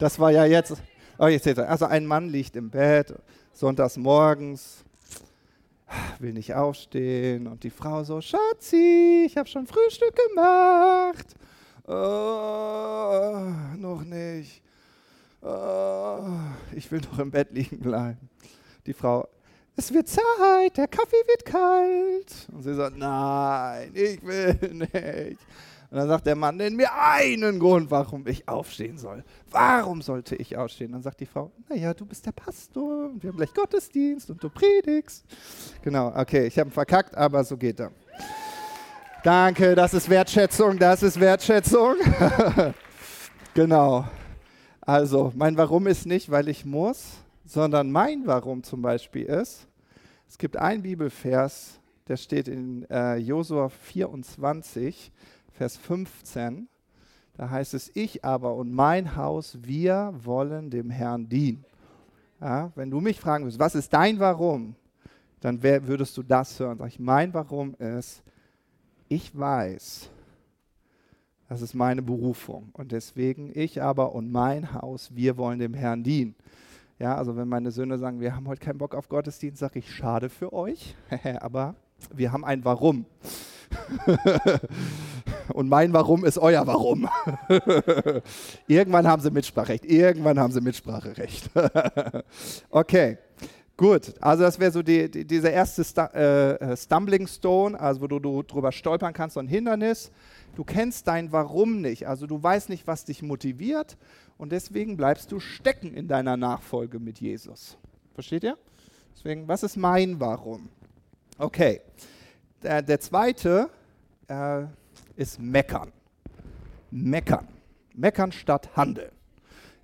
Das war ja jetzt, oh, jetzt. Also ein Mann liegt im Bett, sonntags morgens, will nicht aufstehen und die Frau so, Schatzi, ich habe schon Frühstück gemacht. Oh, noch nicht. Oh, ich will noch im Bett liegen bleiben. Die Frau, es wird Zeit, der Kaffee wird kalt. Und sie sagt, nein, ich will nicht. Und dann sagt der Mann, nenn mir einen Grund, warum ich aufstehen soll. Warum sollte ich aufstehen? Dann sagt die Frau, naja, du bist der Pastor und wir haben gleich Gottesdienst und du predigst. Genau, okay, ich habe verkackt, aber so geht er. Danke, das ist Wertschätzung, das ist Wertschätzung. <laughs> genau. Also, mein Warum ist nicht, weil ich muss, sondern mein Warum zum Beispiel ist, es gibt einen Bibelvers, der steht in äh, Josua 24, Vers 15. Da heißt es, ich aber und mein Haus, wir wollen dem Herrn dienen. Ja, wenn du mich fragen würdest, was ist dein Warum, dann wär, würdest du das hören. Sag ich, mein Warum ist, ich weiß, Das ist meine Berufung. Und deswegen ich aber und mein Haus, wir wollen dem Herrn dienen. Ja, also wenn meine Söhne sagen, wir haben heute keinen Bock auf Gottesdienst, sage ich, schade für euch, <laughs> aber wir haben ein Warum. <laughs> und mein Warum ist euer Warum. <laughs> Irgendwann haben sie Mitspracherecht. Irgendwann haben sie Mitspracherecht. <laughs> okay. Gut, also das wäre so die, die, dieser erste Sta äh, Stumbling Stone, also wo du, du drüber stolpern kannst, so ein Hindernis. Du kennst dein Warum nicht, also du weißt nicht, was dich motiviert und deswegen bleibst du stecken in deiner Nachfolge mit Jesus. Versteht ihr? Deswegen, was ist mein Warum? Okay, der, der zweite äh, ist Meckern. Meckern. Meckern statt Handeln.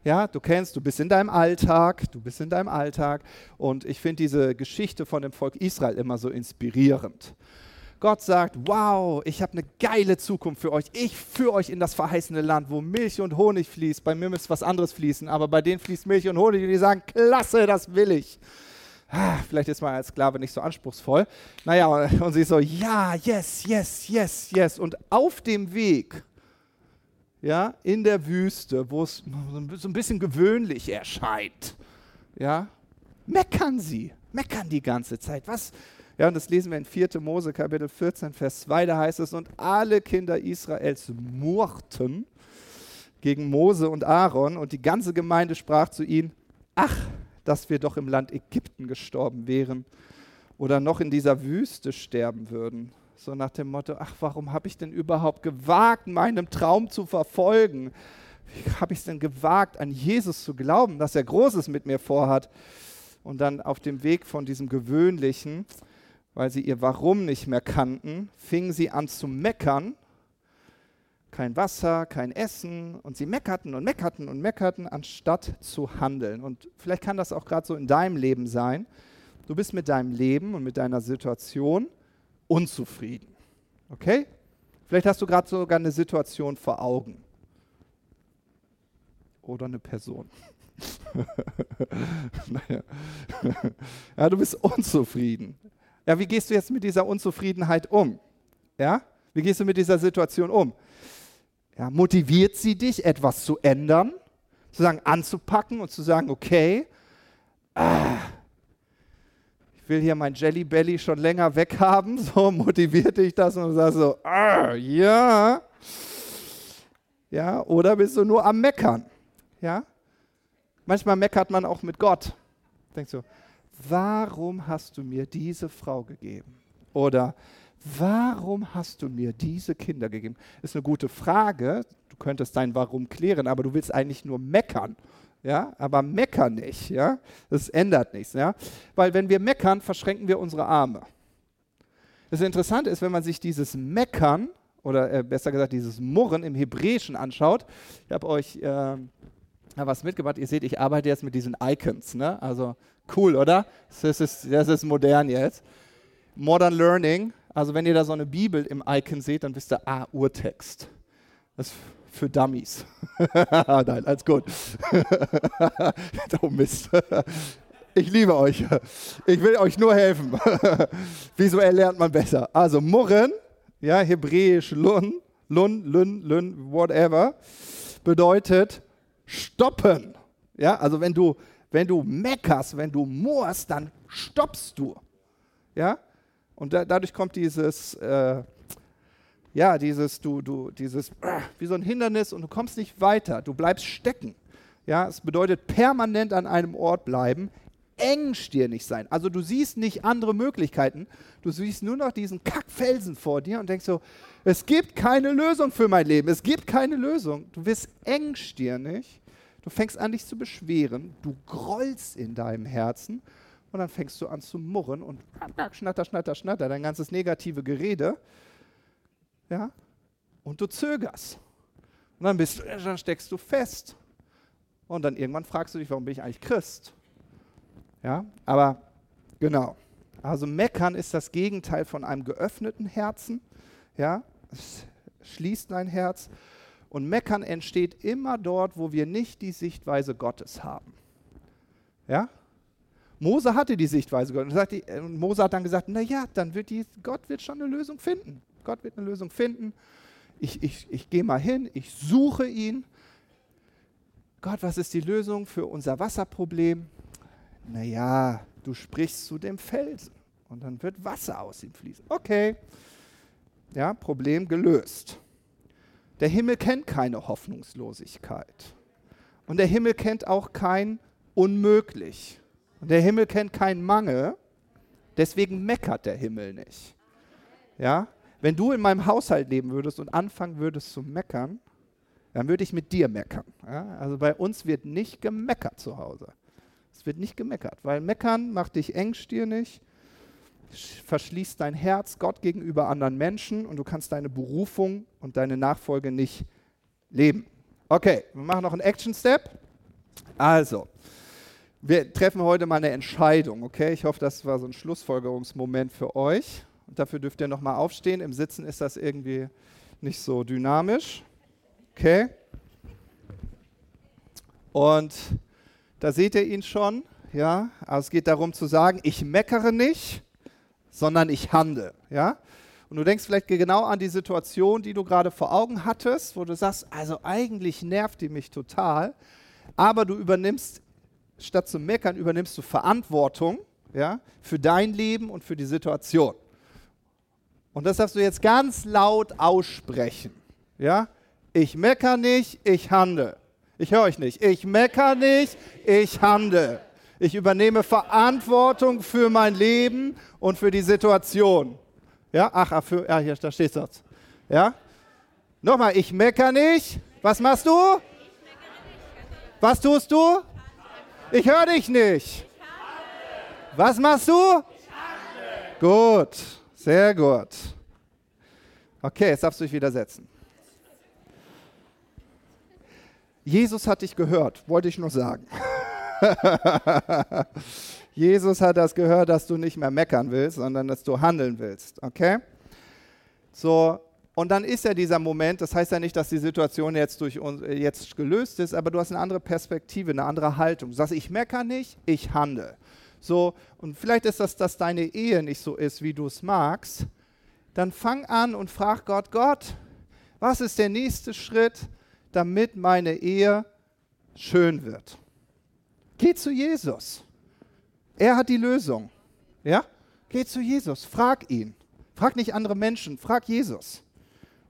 Ja, du kennst, du bist in deinem Alltag, du bist in deinem Alltag und ich finde diese Geschichte von dem Volk Israel immer so inspirierend. Gott sagt, wow, ich habe eine geile Zukunft für euch. Ich führe euch in das verheißene Land, wo Milch und Honig fließt. Bei mir müsste was anderes fließen, aber bei denen fließt Milch und Honig und die sagen, klasse, das will ich. Ah, vielleicht ist man als Sklave nicht so anspruchsvoll. Naja, und sie so, ja, yes, yes, yes, yes. Und auf dem Weg, ja, in der Wüste, wo es so ein bisschen gewöhnlich erscheint, ja, meckern sie, meckern die ganze Zeit. Was, ja, und das lesen wir in 4. Mose, Kapitel 14, Vers 2, da heißt es, und alle Kinder Israels murrten gegen Mose und Aaron und die ganze Gemeinde sprach zu ihnen, ach, dass wir doch im Land Ägypten gestorben wären oder noch in dieser Wüste sterben würden. So nach dem Motto, ach, warum habe ich denn überhaupt gewagt, meinem Traum zu verfolgen? Wie habe ich es denn gewagt, an Jesus zu glauben, dass er Großes mit mir vorhat? Und dann auf dem Weg von diesem Gewöhnlichen weil sie ihr Warum nicht mehr kannten, fingen sie an zu meckern. Kein Wasser, kein Essen. Und sie meckerten und meckerten und meckerten, anstatt zu handeln. Und vielleicht kann das auch gerade so in deinem Leben sein. Du bist mit deinem Leben und mit deiner Situation unzufrieden. Okay? Vielleicht hast du gerade sogar eine Situation vor Augen. Oder eine Person. <laughs> naja. ja, du bist unzufrieden. Ja, wie gehst du jetzt mit dieser Unzufriedenheit um? Ja? Wie gehst du mit dieser Situation um? Ja, motiviert sie dich, etwas zu ändern, zu sagen, anzupacken und zu sagen, okay, ah, ich will hier mein Jelly Belly schon länger weghaben, <laughs> so motiviert dich das und sagst so, ah, ja. Ja, oder bist du nur am Meckern? Ja? Manchmal meckert man auch mit Gott. Denkst du, warum hast du mir diese Frau gegeben? Oder warum hast du mir diese Kinder gegeben? Ist eine gute Frage. Du könntest dein Warum klären, aber du willst eigentlich nur meckern. Ja, aber meckern nicht, ja? Das ändert nichts, ja? Weil wenn wir meckern, verschränken wir unsere Arme. Das Interessante ist, wenn man sich dieses Meckern oder äh, besser gesagt dieses Murren im Hebräischen anschaut. Ich habe euch äh, was mitgebracht. Ihr seht, ich arbeite jetzt mit diesen Icons. Ne? Also Cool, oder? Das ist, das ist modern jetzt. Modern Learning, also wenn ihr da so eine Bibel im Icon seht, dann wisst ihr, ah, Urtext. Das ist für Dummies. <laughs> Nein, alles gut. <laughs> oh Mist. Ich liebe euch. Ich will euch nur helfen. <laughs> Visuell lernt man besser. Also Murren, ja, hebräisch Lun, Lun, Lun, Lun, whatever, bedeutet stoppen. Ja, also wenn du wenn du meckerst, wenn du moorst, dann stoppst du. Ja? Und da, dadurch kommt dieses, äh, ja, dieses, du, du, dieses, wie so ein Hindernis und du kommst nicht weiter. Du bleibst stecken. Ja, es bedeutet permanent an einem Ort bleiben, engstirnig sein. Also du siehst nicht andere Möglichkeiten. Du siehst nur noch diesen Kackfelsen vor dir und denkst so, es gibt keine Lösung für mein Leben. Es gibt keine Lösung. Du wirst engstirnig Du fängst an, dich zu beschweren, du grollst in deinem Herzen und dann fängst du an zu murren und schnatter, schnatter, schnatter, dein ganzes negative Gerede. Ja? Und du zögerst. Und dann, bist du, dann steckst du fest. Und dann irgendwann fragst du dich, warum bin ich eigentlich Christ? Ja, aber genau. Also meckern ist das Gegenteil von einem geöffneten Herzen. Ja, es schließt dein Herz und Meckern entsteht immer dort, wo wir nicht die Sichtweise Gottes haben. Ja? Mose hatte die Sichtweise Gottes. Und Mose hat dann gesagt, naja, dann wird die, Gott wird schon eine Lösung finden. Gott wird eine Lösung finden. Ich, ich, ich gehe mal hin, ich suche ihn. Gott, was ist die Lösung für unser Wasserproblem? Naja, du sprichst zu dem Felsen und dann wird Wasser aus ihm fließen. Okay, ja, Problem gelöst. Der Himmel kennt keine Hoffnungslosigkeit. Und der Himmel kennt auch kein Unmöglich. Und der Himmel kennt keinen Mangel. Deswegen meckert der Himmel nicht. Ja? Wenn du in meinem Haushalt leben würdest und anfangen würdest zu meckern, dann würde ich mit dir meckern. Ja? Also bei uns wird nicht gemeckert zu Hause. Es wird nicht gemeckert, weil meckern macht dich engstirnig, verschließt dein Herz Gott gegenüber anderen Menschen und du kannst deine Berufung und deine Nachfolge nicht leben. Okay, wir machen noch einen Action Step. Also, wir treffen heute mal eine Entscheidung, okay? Ich hoffe, das war so ein Schlussfolgerungsmoment für euch. Und dafür dürft ihr nochmal aufstehen. Im Sitzen ist das irgendwie nicht so dynamisch. Okay? Und da seht ihr ihn schon, ja? Also es geht darum zu sagen, ich meckere nicht, sondern ich handle, ja? Und du denkst vielleicht genau an die Situation, die du gerade vor Augen hattest, wo du sagst, also eigentlich nervt die mich total, aber du übernimmst, statt zu meckern, übernimmst du Verantwortung ja, für dein Leben und für die Situation. Und das darfst du jetzt ganz laut aussprechen. Ja? Ich meckere nicht, ich handle. Ich höre euch nicht. Ich meckere nicht, ich handle. Ich übernehme Verantwortung für mein Leben und für die Situation. Ja, ach, für, ja, hier, da steht es. Ja? Nochmal, ich meckere nicht. Was machst du? Was tust du? Ich höre dich nicht. Was machst du? Gut, sehr gut. Okay, jetzt darfst du dich widersetzen. Jesus hat dich gehört, wollte ich nur sagen. <laughs> Jesus hat das gehört, dass du nicht mehr meckern willst, sondern dass du handeln willst. Okay? So, und dann ist ja dieser Moment, das heißt ja nicht, dass die Situation jetzt, durch uns, äh, jetzt gelöst ist, aber du hast eine andere Perspektive, eine andere Haltung. Du sagst, ich meckere nicht, ich handle. So, und vielleicht ist das, dass deine Ehe nicht so ist, wie du es magst. Dann fang an und frag Gott, Gott, was ist der nächste Schritt, damit meine Ehe schön wird? Geh zu Jesus. Er hat die Lösung. Ja? Geh zu Jesus, frag ihn. Frag nicht andere Menschen, frag Jesus.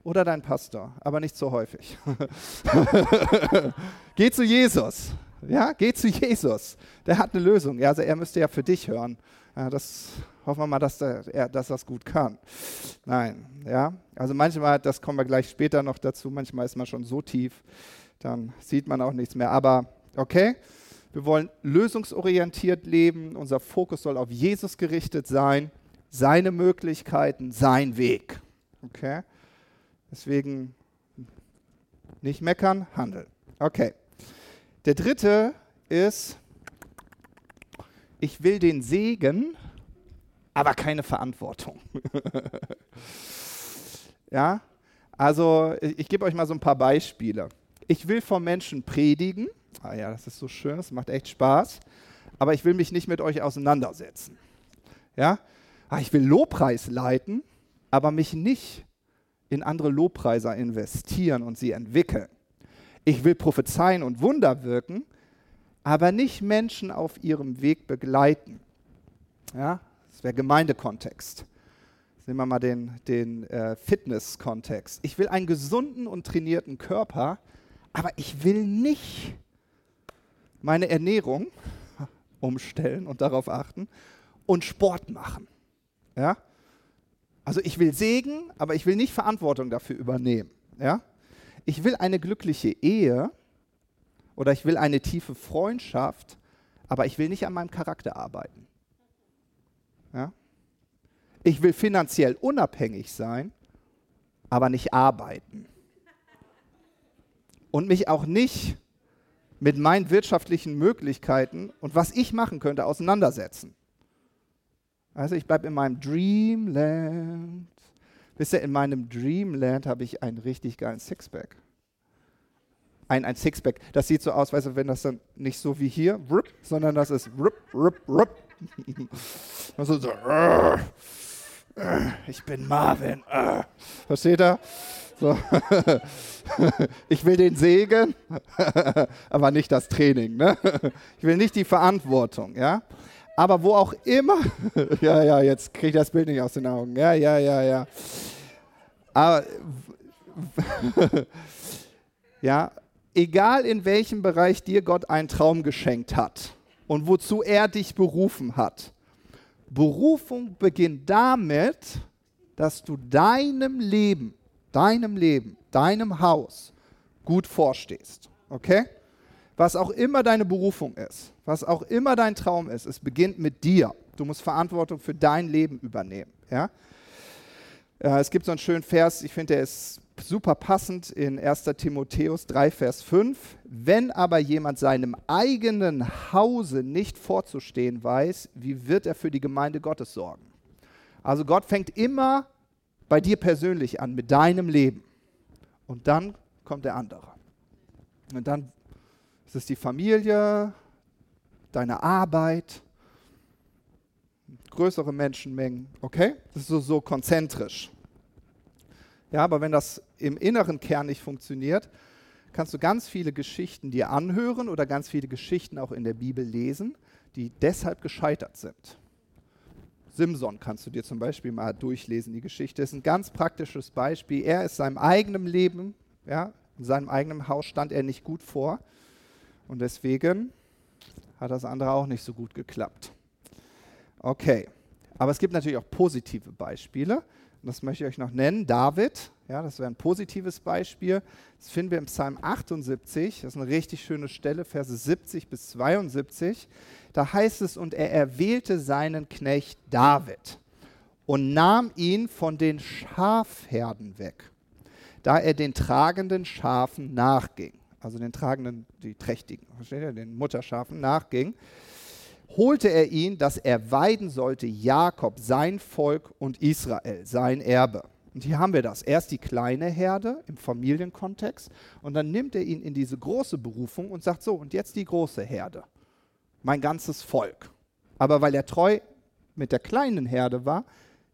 Oder dein Pastor, aber nicht so häufig. <laughs> geh zu Jesus. Ja, geh zu Jesus. Der hat eine Lösung. Ja, also er müsste ja für dich hören. Ja, das hoffen wir mal, dass er dass das gut kann. Nein, ja. Also manchmal, das kommen wir gleich später noch dazu, manchmal ist man schon so tief, dann sieht man auch nichts mehr. Aber okay, wir wollen lösungsorientiert leben. Unser Fokus soll auf Jesus gerichtet sein, seine Möglichkeiten, sein Weg. Okay? Deswegen nicht meckern, handeln. Okay. Der dritte ist, ich will den Segen, aber keine Verantwortung. <laughs> ja? Also, ich, ich gebe euch mal so ein paar Beispiele. Ich will vor Menschen predigen ah ja, das ist so schön, das macht echt Spaß, aber ich will mich nicht mit euch auseinandersetzen. Ja? Ah, ich will Lobpreis leiten, aber mich nicht in andere Lobpreiser investieren und sie entwickeln. Ich will prophezeien und Wunder wirken, aber nicht Menschen auf ihrem Weg begleiten. Ja? Das wäre Gemeindekontext. nehmen wir mal den, den äh, Fitness-Kontext. Ich will einen gesunden und trainierten Körper, aber ich will nicht meine Ernährung <laughs> umstellen und darauf achten und Sport machen. Ja? Also ich will Segen, aber ich will nicht Verantwortung dafür übernehmen. Ja? Ich will eine glückliche Ehe oder ich will eine tiefe Freundschaft, aber ich will nicht an meinem Charakter arbeiten. Ja? Ich will finanziell unabhängig sein, aber nicht arbeiten. Und mich auch nicht mit meinen wirtschaftlichen Möglichkeiten und was ich machen könnte, auseinandersetzen. Also ich bleibe in meinem Dreamland. Wisst ihr, in meinem Dreamland habe ich einen richtig geilen Sixpack. Ein, ein Sixpack. Das sieht so aus, weißt du, wenn das dann nicht so wie hier, sondern das ist rup, rup, rup. Also so, Ich bin Marvin. Versteht er? So. <laughs> Ich will den Segen, <laughs> aber nicht das Training. Ne? Ich will nicht die Verantwortung. Ja? Aber wo auch immer, <laughs> ja, ja, jetzt kriege ich das Bild nicht aus den Augen. Ja, ja, ja, ja. Aber, <laughs> ja, egal in welchem Bereich dir Gott einen Traum geschenkt hat und wozu er dich berufen hat, Berufung beginnt damit, dass du deinem Leben, deinem Leben, deinem Haus gut vorstehst. Okay? Was auch immer deine Berufung ist, was auch immer dein Traum ist, es beginnt mit dir. Du musst Verantwortung für dein Leben übernehmen. Ja? Es gibt so einen schönen Vers, ich finde, der ist super passend in 1. Timotheus 3, Vers 5. Wenn aber jemand seinem eigenen Hause nicht vorzustehen weiß, wie wird er für die Gemeinde Gottes sorgen? Also Gott fängt immer bei dir persönlich an, mit deinem Leben. Und dann kommt der andere. Und dann ist es die Familie, deine Arbeit, größere Menschenmengen, okay? Das ist so, so konzentrisch. Ja, aber wenn das im inneren Kern nicht funktioniert, kannst du ganz viele Geschichten dir anhören oder ganz viele Geschichten auch in der Bibel lesen, die deshalb gescheitert sind. Simson kannst du dir zum Beispiel mal durchlesen, die Geschichte ist ein ganz praktisches Beispiel. Er ist seinem eigenen Leben, ja, in seinem eigenen Haus stand er nicht gut vor und deswegen hat das andere auch nicht so gut geklappt. Okay, aber es gibt natürlich auch positive Beispiele das möchte ich euch noch nennen, David, ja, das wäre ein positives Beispiel. Das finden wir im Psalm 78, das ist eine richtig schöne Stelle, Verse 70 bis 72. Da heißt es, und er erwählte seinen Knecht David und nahm ihn von den Schafherden weg, da er den tragenden Schafen nachging. Also den tragenden, die trächtigen, versteht ihr, den Mutterschafen nachging holte er ihn, dass er weiden sollte Jakob, sein Volk und Israel, sein Erbe. Und hier haben wir das. Erst die kleine Herde im Familienkontext und dann nimmt er ihn in diese große Berufung und sagt so, und jetzt die große Herde, mein ganzes Volk. Aber weil er treu mit der kleinen Herde war,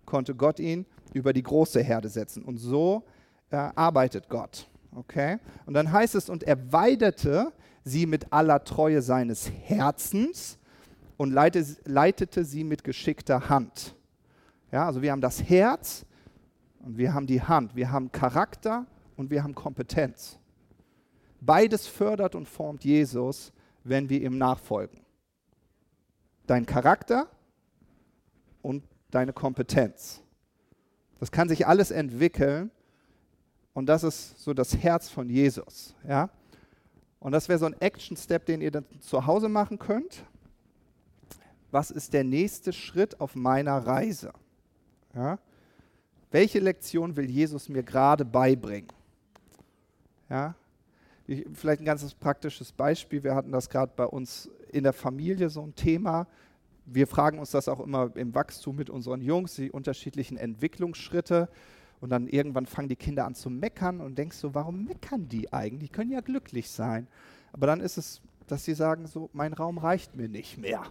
konnte Gott ihn über die große Herde setzen. Und so äh, arbeitet Gott. Okay? Und dann heißt es, und er weidete sie mit aller Treue seines Herzens und leitete sie mit geschickter Hand. Ja, also wir haben das Herz und wir haben die Hand. Wir haben Charakter und wir haben Kompetenz. Beides fördert und formt Jesus, wenn wir ihm nachfolgen. Dein Charakter und deine Kompetenz. Das kann sich alles entwickeln und das ist so das Herz von Jesus. Ja? Und das wäre so ein Action-Step, den ihr dann zu Hause machen könnt was ist der nächste Schritt auf meiner Reise? Ja? Welche Lektion will Jesus mir gerade beibringen? Ja? Ich, vielleicht ein ganz praktisches Beispiel. Wir hatten das gerade bei uns in der Familie so ein Thema. Wir fragen uns das auch immer im Wachstum mit unseren Jungs, die unterschiedlichen Entwicklungsschritte. Und dann irgendwann fangen die Kinder an zu meckern und denkst so, warum meckern die eigentlich? Die können ja glücklich sein. Aber dann ist es, dass sie sagen so, mein Raum reicht mir nicht mehr.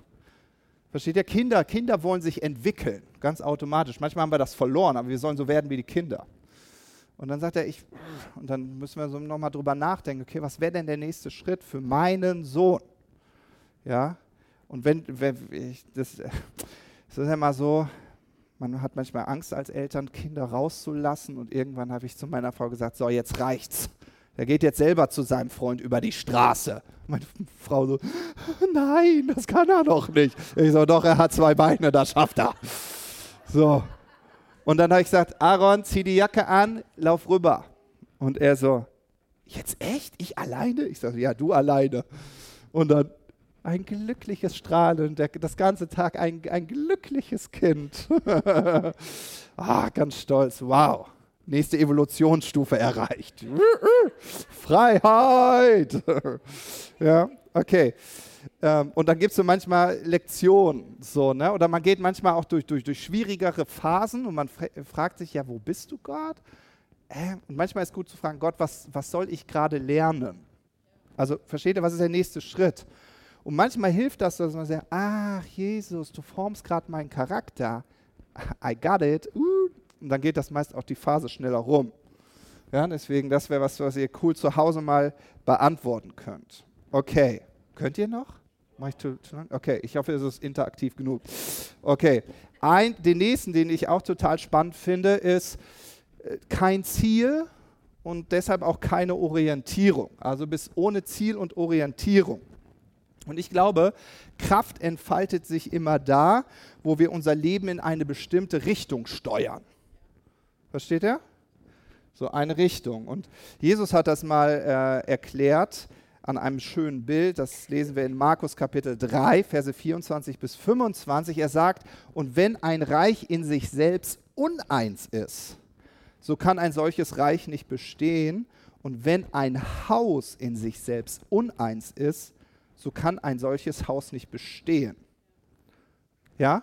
Versteht ihr? Kinder, Kinder wollen sich entwickeln, ganz automatisch. Manchmal haben wir das verloren, aber wir sollen so werden wie die Kinder. Und dann sagt er, ich, und dann müssen wir so nochmal drüber nachdenken, okay, was wäre denn der nächste Schritt für meinen Sohn? Ja, und wenn, wenn ich, das, <laughs> das ist ja mal so, man hat manchmal Angst als Eltern, Kinder rauszulassen und irgendwann habe ich zu meiner Frau gesagt, so, jetzt reicht's. Er geht jetzt selber zu seinem Freund über die Straße. Meine Frau so, nein, das kann er doch nicht. Ich so, doch, er hat zwei Beine, das schafft er. So. Und dann habe ich gesagt, Aaron, zieh die Jacke an, lauf rüber. Und er so, jetzt echt? Ich alleine? Ich sage, ja, du alleine. Und dann ein glückliches Strahlen, der, das ganze Tag ein, ein glückliches Kind. <laughs> ah, ganz stolz, wow nächste Evolutionsstufe erreicht. Freiheit! <laughs> ja, okay. Ähm, und dann gibt es so manchmal Lektionen, so, ne? oder man geht manchmal auch durch, durch, durch schwierigere Phasen und man fragt sich, ja, wo bist du Gott? Äh, und manchmal ist gut zu fragen, Gott, was, was soll ich gerade lernen? Also versteht ihr, was ist der nächste Schritt? Und manchmal hilft das, dass man sagt, ach Jesus, du formst gerade meinen Charakter I got it. Uh, und dann geht das meist auch die Phase schneller rum. Ja, deswegen, das wäre was, was ihr cool zu Hause mal beantworten könnt. Okay, könnt ihr noch? Mach ich zu, lang? Okay, ich hoffe, es ist interaktiv genug. Okay, Ein, den nächsten, den ich auch total spannend finde, ist äh, kein Ziel und deshalb auch keine Orientierung. Also bis ohne Ziel und Orientierung. Und ich glaube, Kraft entfaltet sich immer da, wo wir unser Leben in eine bestimmte Richtung steuern. Versteht ihr? So eine Richtung. Und Jesus hat das mal äh, erklärt an einem schönen Bild. Das lesen wir in Markus Kapitel 3, Verse 24 bis 25. Er sagt, und wenn ein Reich in sich selbst uneins ist, so kann ein solches Reich nicht bestehen. Und wenn ein Haus in sich selbst uneins ist, so kann ein solches Haus nicht bestehen. Ja?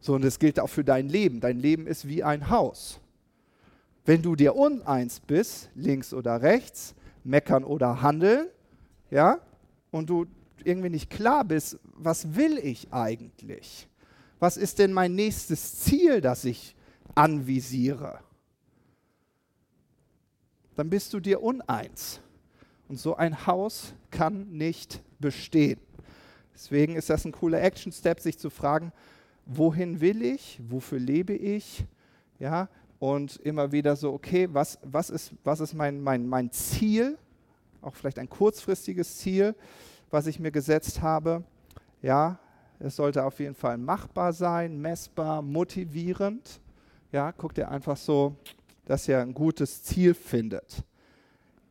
So, und das gilt auch für dein Leben. Dein Leben ist wie ein Haus. Wenn du dir uneins bist, links oder rechts, meckern oder handeln, ja, und du irgendwie nicht klar bist, was will ich eigentlich? Was ist denn mein nächstes Ziel, das ich anvisiere? Dann bist du dir uneins. Und so ein Haus kann nicht bestehen. Deswegen ist das ein cooler Action-Step, sich zu fragen, wohin will ich, wofür lebe ich, ja, und immer wieder so, okay, was, was ist, was ist mein, mein, mein Ziel, auch vielleicht ein kurzfristiges Ziel, was ich mir gesetzt habe, ja, es sollte auf jeden Fall machbar sein, messbar, motivierend, ja, guckt ihr einfach so, dass ihr ein gutes Ziel findet.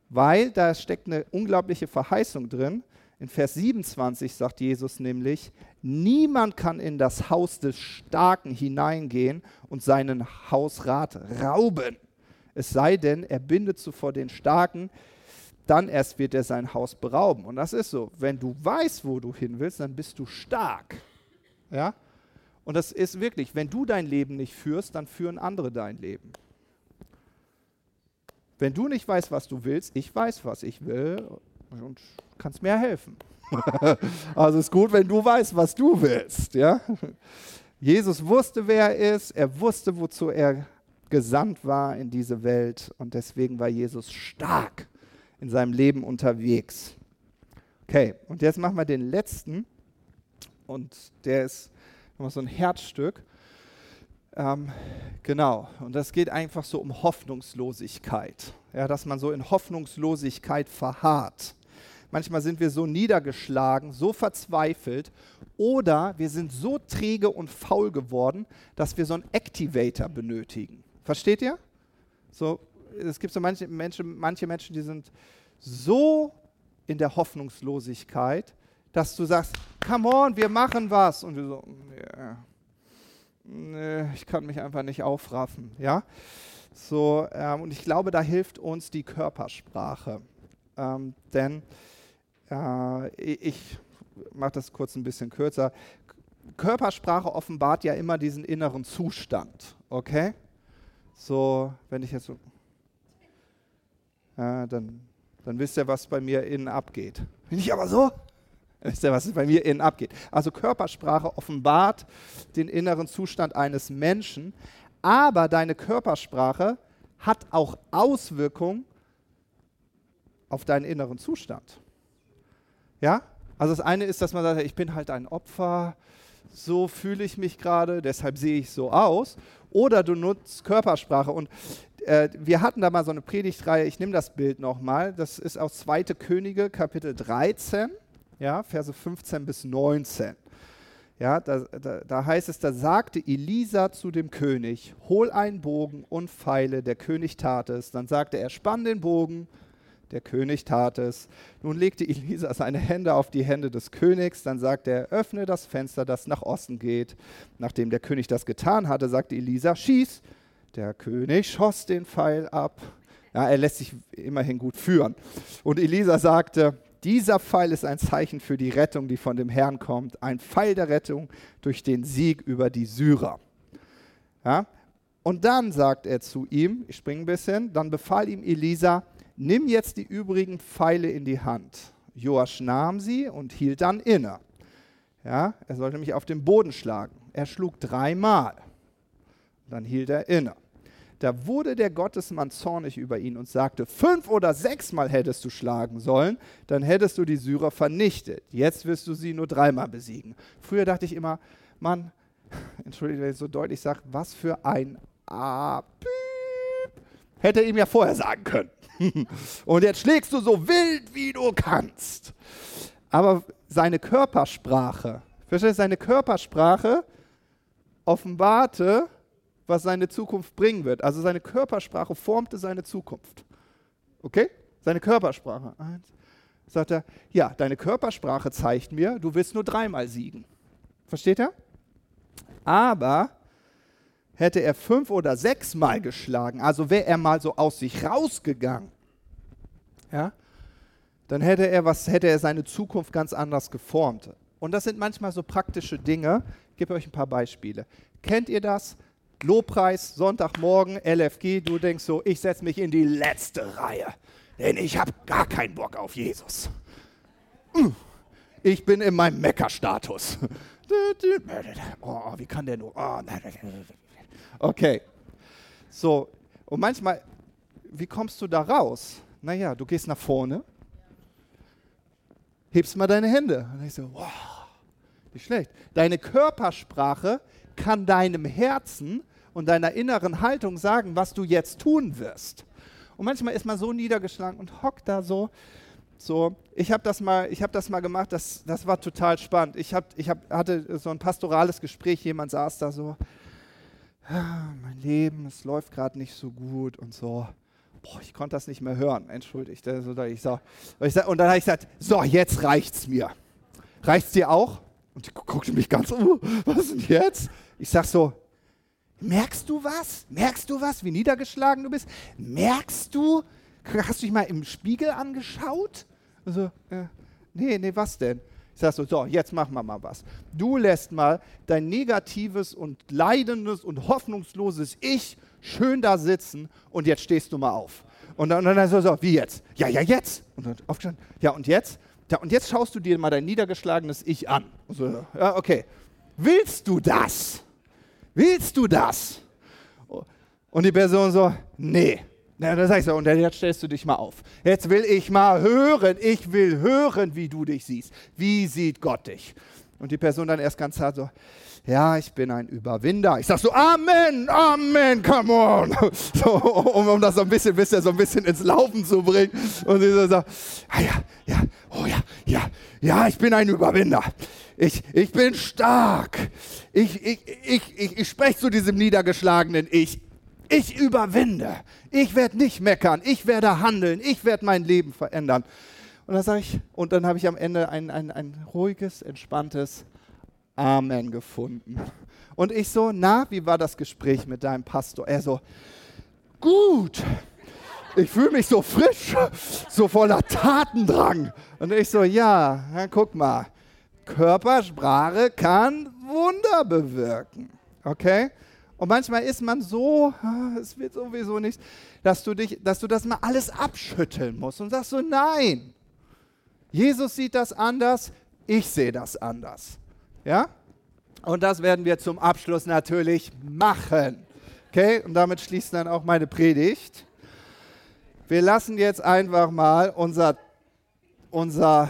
Weil da steckt eine unglaubliche Verheißung drin, in Vers 27 sagt Jesus nämlich, niemand kann in das Haus des Starken hineingehen und seinen Hausrat rauben. Es sei denn, er bindet zuvor den Starken, dann erst wird er sein Haus berauben. Und das ist so, wenn du weißt, wo du hin willst, dann bist du stark. Ja? Und das ist wirklich, wenn du dein Leben nicht führst, dann führen andere dein Leben. Wenn du nicht weißt, was du willst, ich weiß, was ich will und kannst mir helfen. <laughs> also ist gut, wenn du weißt, was du willst. Ja? Jesus wusste, wer er ist. Er wusste, wozu er gesandt war in diese Welt. Und deswegen war Jesus stark in seinem Leben unterwegs. Okay, und jetzt machen wir den letzten. Und der ist nochmal so ein Herzstück. Ähm, genau, und das geht einfach so um Hoffnungslosigkeit. Ja, dass man so in Hoffnungslosigkeit verharrt. Manchmal sind wir so niedergeschlagen, so verzweifelt oder wir sind so träge und faul geworden, dass wir so einen Activator benötigen. Versteht ihr? So, es gibt so manche Menschen, manche Menschen, die sind so in der Hoffnungslosigkeit, dass du sagst, come on, wir machen was. Und wir so, yeah, nee, ich kann mich einfach nicht aufraffen. Ja? So, ähm, und ich glaube, da hilft uns die Körpersprache. Ähm, denn äh, ich mache das kurz ein bisschen kürzer. Körpersprache offenbart ja immer diesen inneren Zustand, okay? So, wenn ich jetzt so, äh, dann, dann wisst ihr, was bei mir innen abgeht. Bin ich aber so? Dann wisst ihr, was bei mir innen abgeht. Also Körpersprache offenbart den inneren Zustand eines Menschen, aber deine Körpersprache hat auch Auswirkungen auf deinen inneren Zustand. Ja? Also das eine ist, dass man sagt, ich bin halt ein Opfer, so fühle ich mich gerade, deshalb sehe ich so aus. Oder du nutzt Körpersprache. Und äh, wir hatten da mal so eine Predigtreihe, ich nehme das Bild nochmal, das ist aus 2. Könige, Kapitel 13, ja, Verse 15 bis 19. Ja, da, da, da, heißt es, da sagte Elisa zu dem König, hol einen Bogen und Pfeile, der König tat es. Dann sagte er, spann den Bogen, der König tat es. Nun legte Elisa seine Hände auf die Hände des Königs. Dann sagte er, öffne das Fenster, das nach Osten geht. Nachdem der König das getan hatte, sagte Elisa, schieß. Der König schoss den Pfeil ab. Ja, er lässt sich immerhin gut führen. Und Elisa sagte, dieser Pfeil ist ein Zeichen für die Rettung, die von dem Herrn kommt. Ein Pfeil der Rettung durch den Sieg über die Syrer. Ja? Und dann sagt er zu ihm, ich springe ein bisschen, dann befahl ihm Elisa, nimm jetzt die übrigen Pfeile in die Hand. Joasch nahm sie und hielt dann inne. Ja, er sollte mich auf den Boden schlagen. Er schlug dreimal. Dann hielt er inne. Da wurde der Gottesmann zornig über ihn und sagte, fünf oder sechsmal hättest du schlagen sollen, dann hättest du die Syrer vernichtet. Jetzt wirst du sie nur dreimal besiegen. Früher dachte ich immer, Mann, <laughs> entschuldige, wenn ich so deutlich sage, was für ein A. Hätte er ihm ja vorher sagen können. <laughs> und jetzt schlägst du so wild, wie du kannst. Aber seine Körpersprache, verstehst du, seine Körpersprache offenbarte, was seine Zukunft bringen wird. Also seine Körpersprache formte seine Zukunft. Okay? Seine Körpersprache. Eins. Sagt er, ja, deine Körpersprache zeigt mir, du wirst nur dreimal siegen. Versteht er? Aber hätte er fünf oder sechsmal geschlagen, also wäre er mal so aus sich rausgegangen, ja, dann hätte er, was, hätte er seine Zukunft ganz anders geformt. Und das sind manchmal so praktische Dinge. Ich gebe euch ein paar Beispiele. Kennt ihr das? Lobpreis, Sonntagmorgen, LFG, du denkst so, ich setze mich in die letzte Reihe, denn ich habe gar keinen Bock auf Jesus. Hm. Ich bin in meinem Meckerstatus. <laughs> Oh, wie kann der nur? Oh, okay. So, und manchmal, wie kommst du da raus? Naja, du gehst nach vorne, hebst mal deine Hände. Und ich so, wow, nicht schlecht. Deine Körpersprache kann deinem Herzen und deiner inneren Haltung sagen, was du jetzt tun wirst. Und manchmal ist man so niedergeschlagen und hockt da so. So, ich habe das mal, habe das mal gemacht. Das, das war total spannend. Ich, hab, ich hab, hatte so ein pastorales Gespräch. Jemand saß da so, mein Leben, es läuft gerade nicht so gut und so. Boah, ich konnte das nicht mehr hören. Entschuldigt. Sag, und dann habe ich gesagt, so, jetzt reicht's mir. Reicht's dir auch? Und die guckte mich ganz, uh, was denn jetzt? Ich sag so, merkst du was? Merkst du was, wie niedergeschlagen du bist? Merkst du, hast du dich mal im Spiegel angeschaut? Also, äh, nee, nee, was denn? Ich sag so, so, jetzt machen wir mal was. Du lässt mal dein negatives und leidendes und hoffnungsloses Ich schön da sitzen und jetzt stehst du mal auf. Und dann, und dann so, so, wie jetzt? Ja, ja, jetzt. Und dann aufgestanden. Ja, und jetzt? Ja, und jetzt schaust du dir mal dein niedergeschlagenes Ich an. So, ja, okay. Willst du das? Willst du das? Und die Person so, nee. Na, sag ich so, und jetzt stellst du dich mal auf. Jetzt will ich mal hören, ich will hören, wie du dich siehst. Wie sieht Gott dich? Und die Person dann erst ganz hart so, ja, ich bin ein Überwinder. Ich sag so, Amen, Amen, come on. <laughs> So, um, um das so ein bisschen, bisschen, so ein bisschen ins Laufen zu bringen. Und sie so sagt, ah ja, ja, oh ja, ja, ja, ich bin ein Überwinder. Ich, ich bin stark. Ich, ich, ich, ich, ich spreche zu diesem niedergeschlagenen Ich. Ich überwinde. Ich werde nicht meckern. Ich werde handeln. Ich werde mein Leben verändern. Und dann sage ich, und dann habe ich am Ende ein, ein, ein ruhiges, entspanntes Amen gefunden. Und ich so, na, wie war das Gespräch mit deinem Pastor? Er so, gut. Ich fühle mich so frisch, so voller Tatendrang. Und ich so, ja, na, guck mal, Körpersprache kann Wunder bewirken. Okay? Und manchmal ist man so, ah, es wird sowieso nichts, dass du, dich, dass du das mal alles abschütteln musst und sagst so, nein, Jesus sieht das anders, ich sehe das anders. Ja? Und das werden wir zum Abschluss natürlich machen. Okay? Und damit schließt dann auch meine Predigt. Wir lassen jetzt einfach mal unser, unser,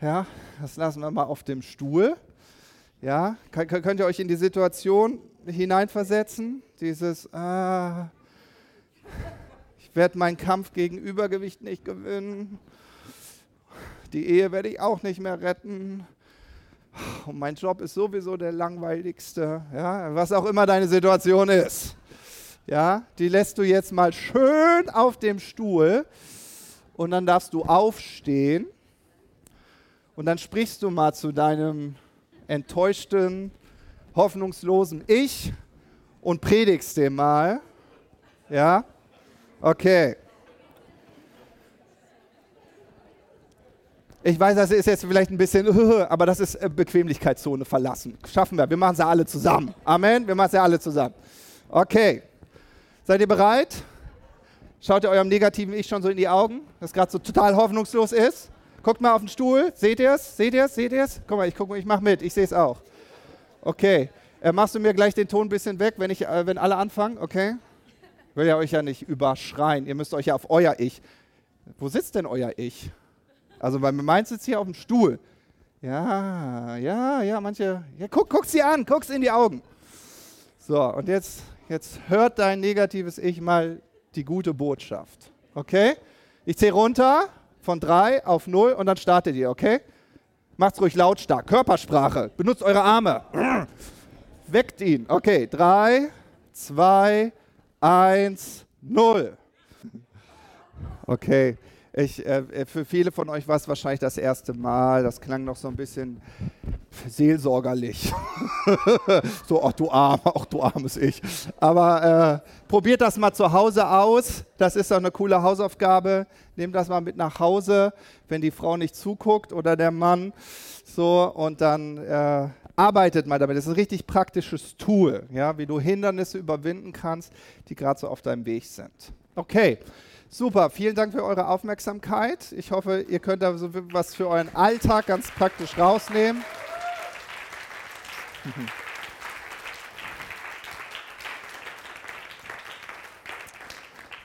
ja, das lassen wir mal auf dem Stuhl. Ja, könnt ihr euch in die Situation hineinversetzen? Dieses, ah, ich werde meinen Kampf gegen Übergewicht nicht gewinnen. Die Ehe werde ich auch nicht mehr retten und mein Job ist sowieso der langweiligste, ja, was auch immer deine Situation ist. Ja, die lässt du jetzt mal schön auf dem Stuhl und dann darfst du aufstehen und dann sprichst du mal zu deinem enttäuschten, hoffnungslosen Ich und predigst dem mal. Ja? Okay. Ich weiß, das ist jetzt vielleicht ein bisschen, <laughs> aber das ist äh, Bequemlichkeitszone verlassen. Schaffen wir. Wir machen sie alle zusammen. Amen. Wir machen sie alle zusammen. Okay. Seid ihr bereit? Schaut ihr eurem negativen Ich schon so in die Augen, das gerade so total hoffnungslos ist? Guckt mal auf den Stuhl. Seht ihr es? Seht ihr es? Seht ihr es? Guck mal, ich guck, ich mache mit. Ich sehe es auch. Okay. Äh, machst du mir gleich den Ton ein bisschen weg, wenn, ich, äh, wenn alle anfangen? Okay? Ich will ja euch ja nicht überschreien. Ihr müsst euch ja auf euer Ich. Wo sitzt denn euer Ich? Also bei meins sitzt hier auf dem Stuhl. Ja, ja, ja, manche. Ja, guck, guck sie an, guck's in die Augen. So, und jetzt, jetzt hört dein negatives Ich mal die gute Botschaft. Okay? Ich zähle runter von drei auf null und dann startet ihr, okay? Macht's ruhig lautstark. Körpersprache. Benutzt eure Arme. Weckt ihn. Okay, drei, zwei, eins, null. Okay. Ich, äh, äh, für viele von euch war es wahrscheinlich das erste Mal. Das klang noch so ein bisschen seelsorgerlich. <laughs> so, ach du arm, ach du armes Ich. Aber äh, probiert das mal zu Hause aus. Das ist doch eine coole Hausaufgabe. Nehmt das mal mit nach Hause, wenn die Frau nicht zuguckt oder der Mann. So, und dann äh, arbeitet mal damit. Das ist ein richtig praktisches Tool, ja, wie du Hindernisse überwinden kannst, die gerade so auf deinem Weg sind. Okay. Super, vielen Dank für eure Aufmerksamkeit. Ich hoffe, ihr könnt da so was für euren Alltag ganz praktisch rausnehmen. <laughs>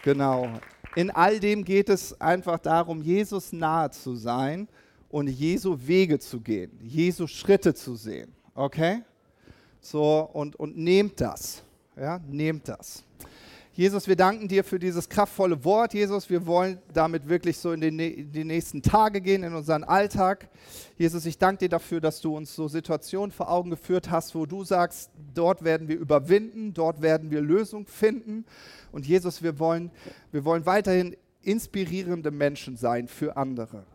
Genau. In all dem geht es einfach darum, Jesus nahe zu sein und Jesu Wege zu gehen, Jesu Schritte zu sehen. Okay? So, und, und nehmt das. Ja, nehmt das. Jesus, wir danken dir für dieses kraftvolle Wort. Jesus, wir wollen damit wirklich so in, den, in die nächsten Tage gehen, in unseren Alltag. Jesus, ich danke dir dafür, dass du uns so Situationen vor Augen geführt hast, wo du sagst, dort werden wir überwinden, dort werden wir Lösung finden. Und Jesus, wir wollen, wir wollen weiterhin inspirierende Menschen sein für andere.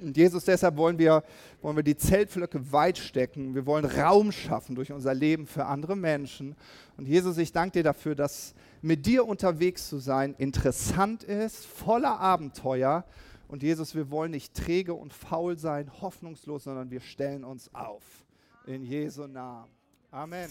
Und Jesus, deshalb wollen wir, wollen wir die Zeltflöcke weit stecken. Wir wollen Raum schaffen durch unser Leben für andere Menschen. Und Jesus, ich danke dir dafür, dass mit dir unterwegs zu sein interessant ist, voller Abenteuer. Und Jesus, wir wollen nicht träge und faul sein, hoffnungslos, sondern wir stellen uns auf. In Jesu Namen. Amen.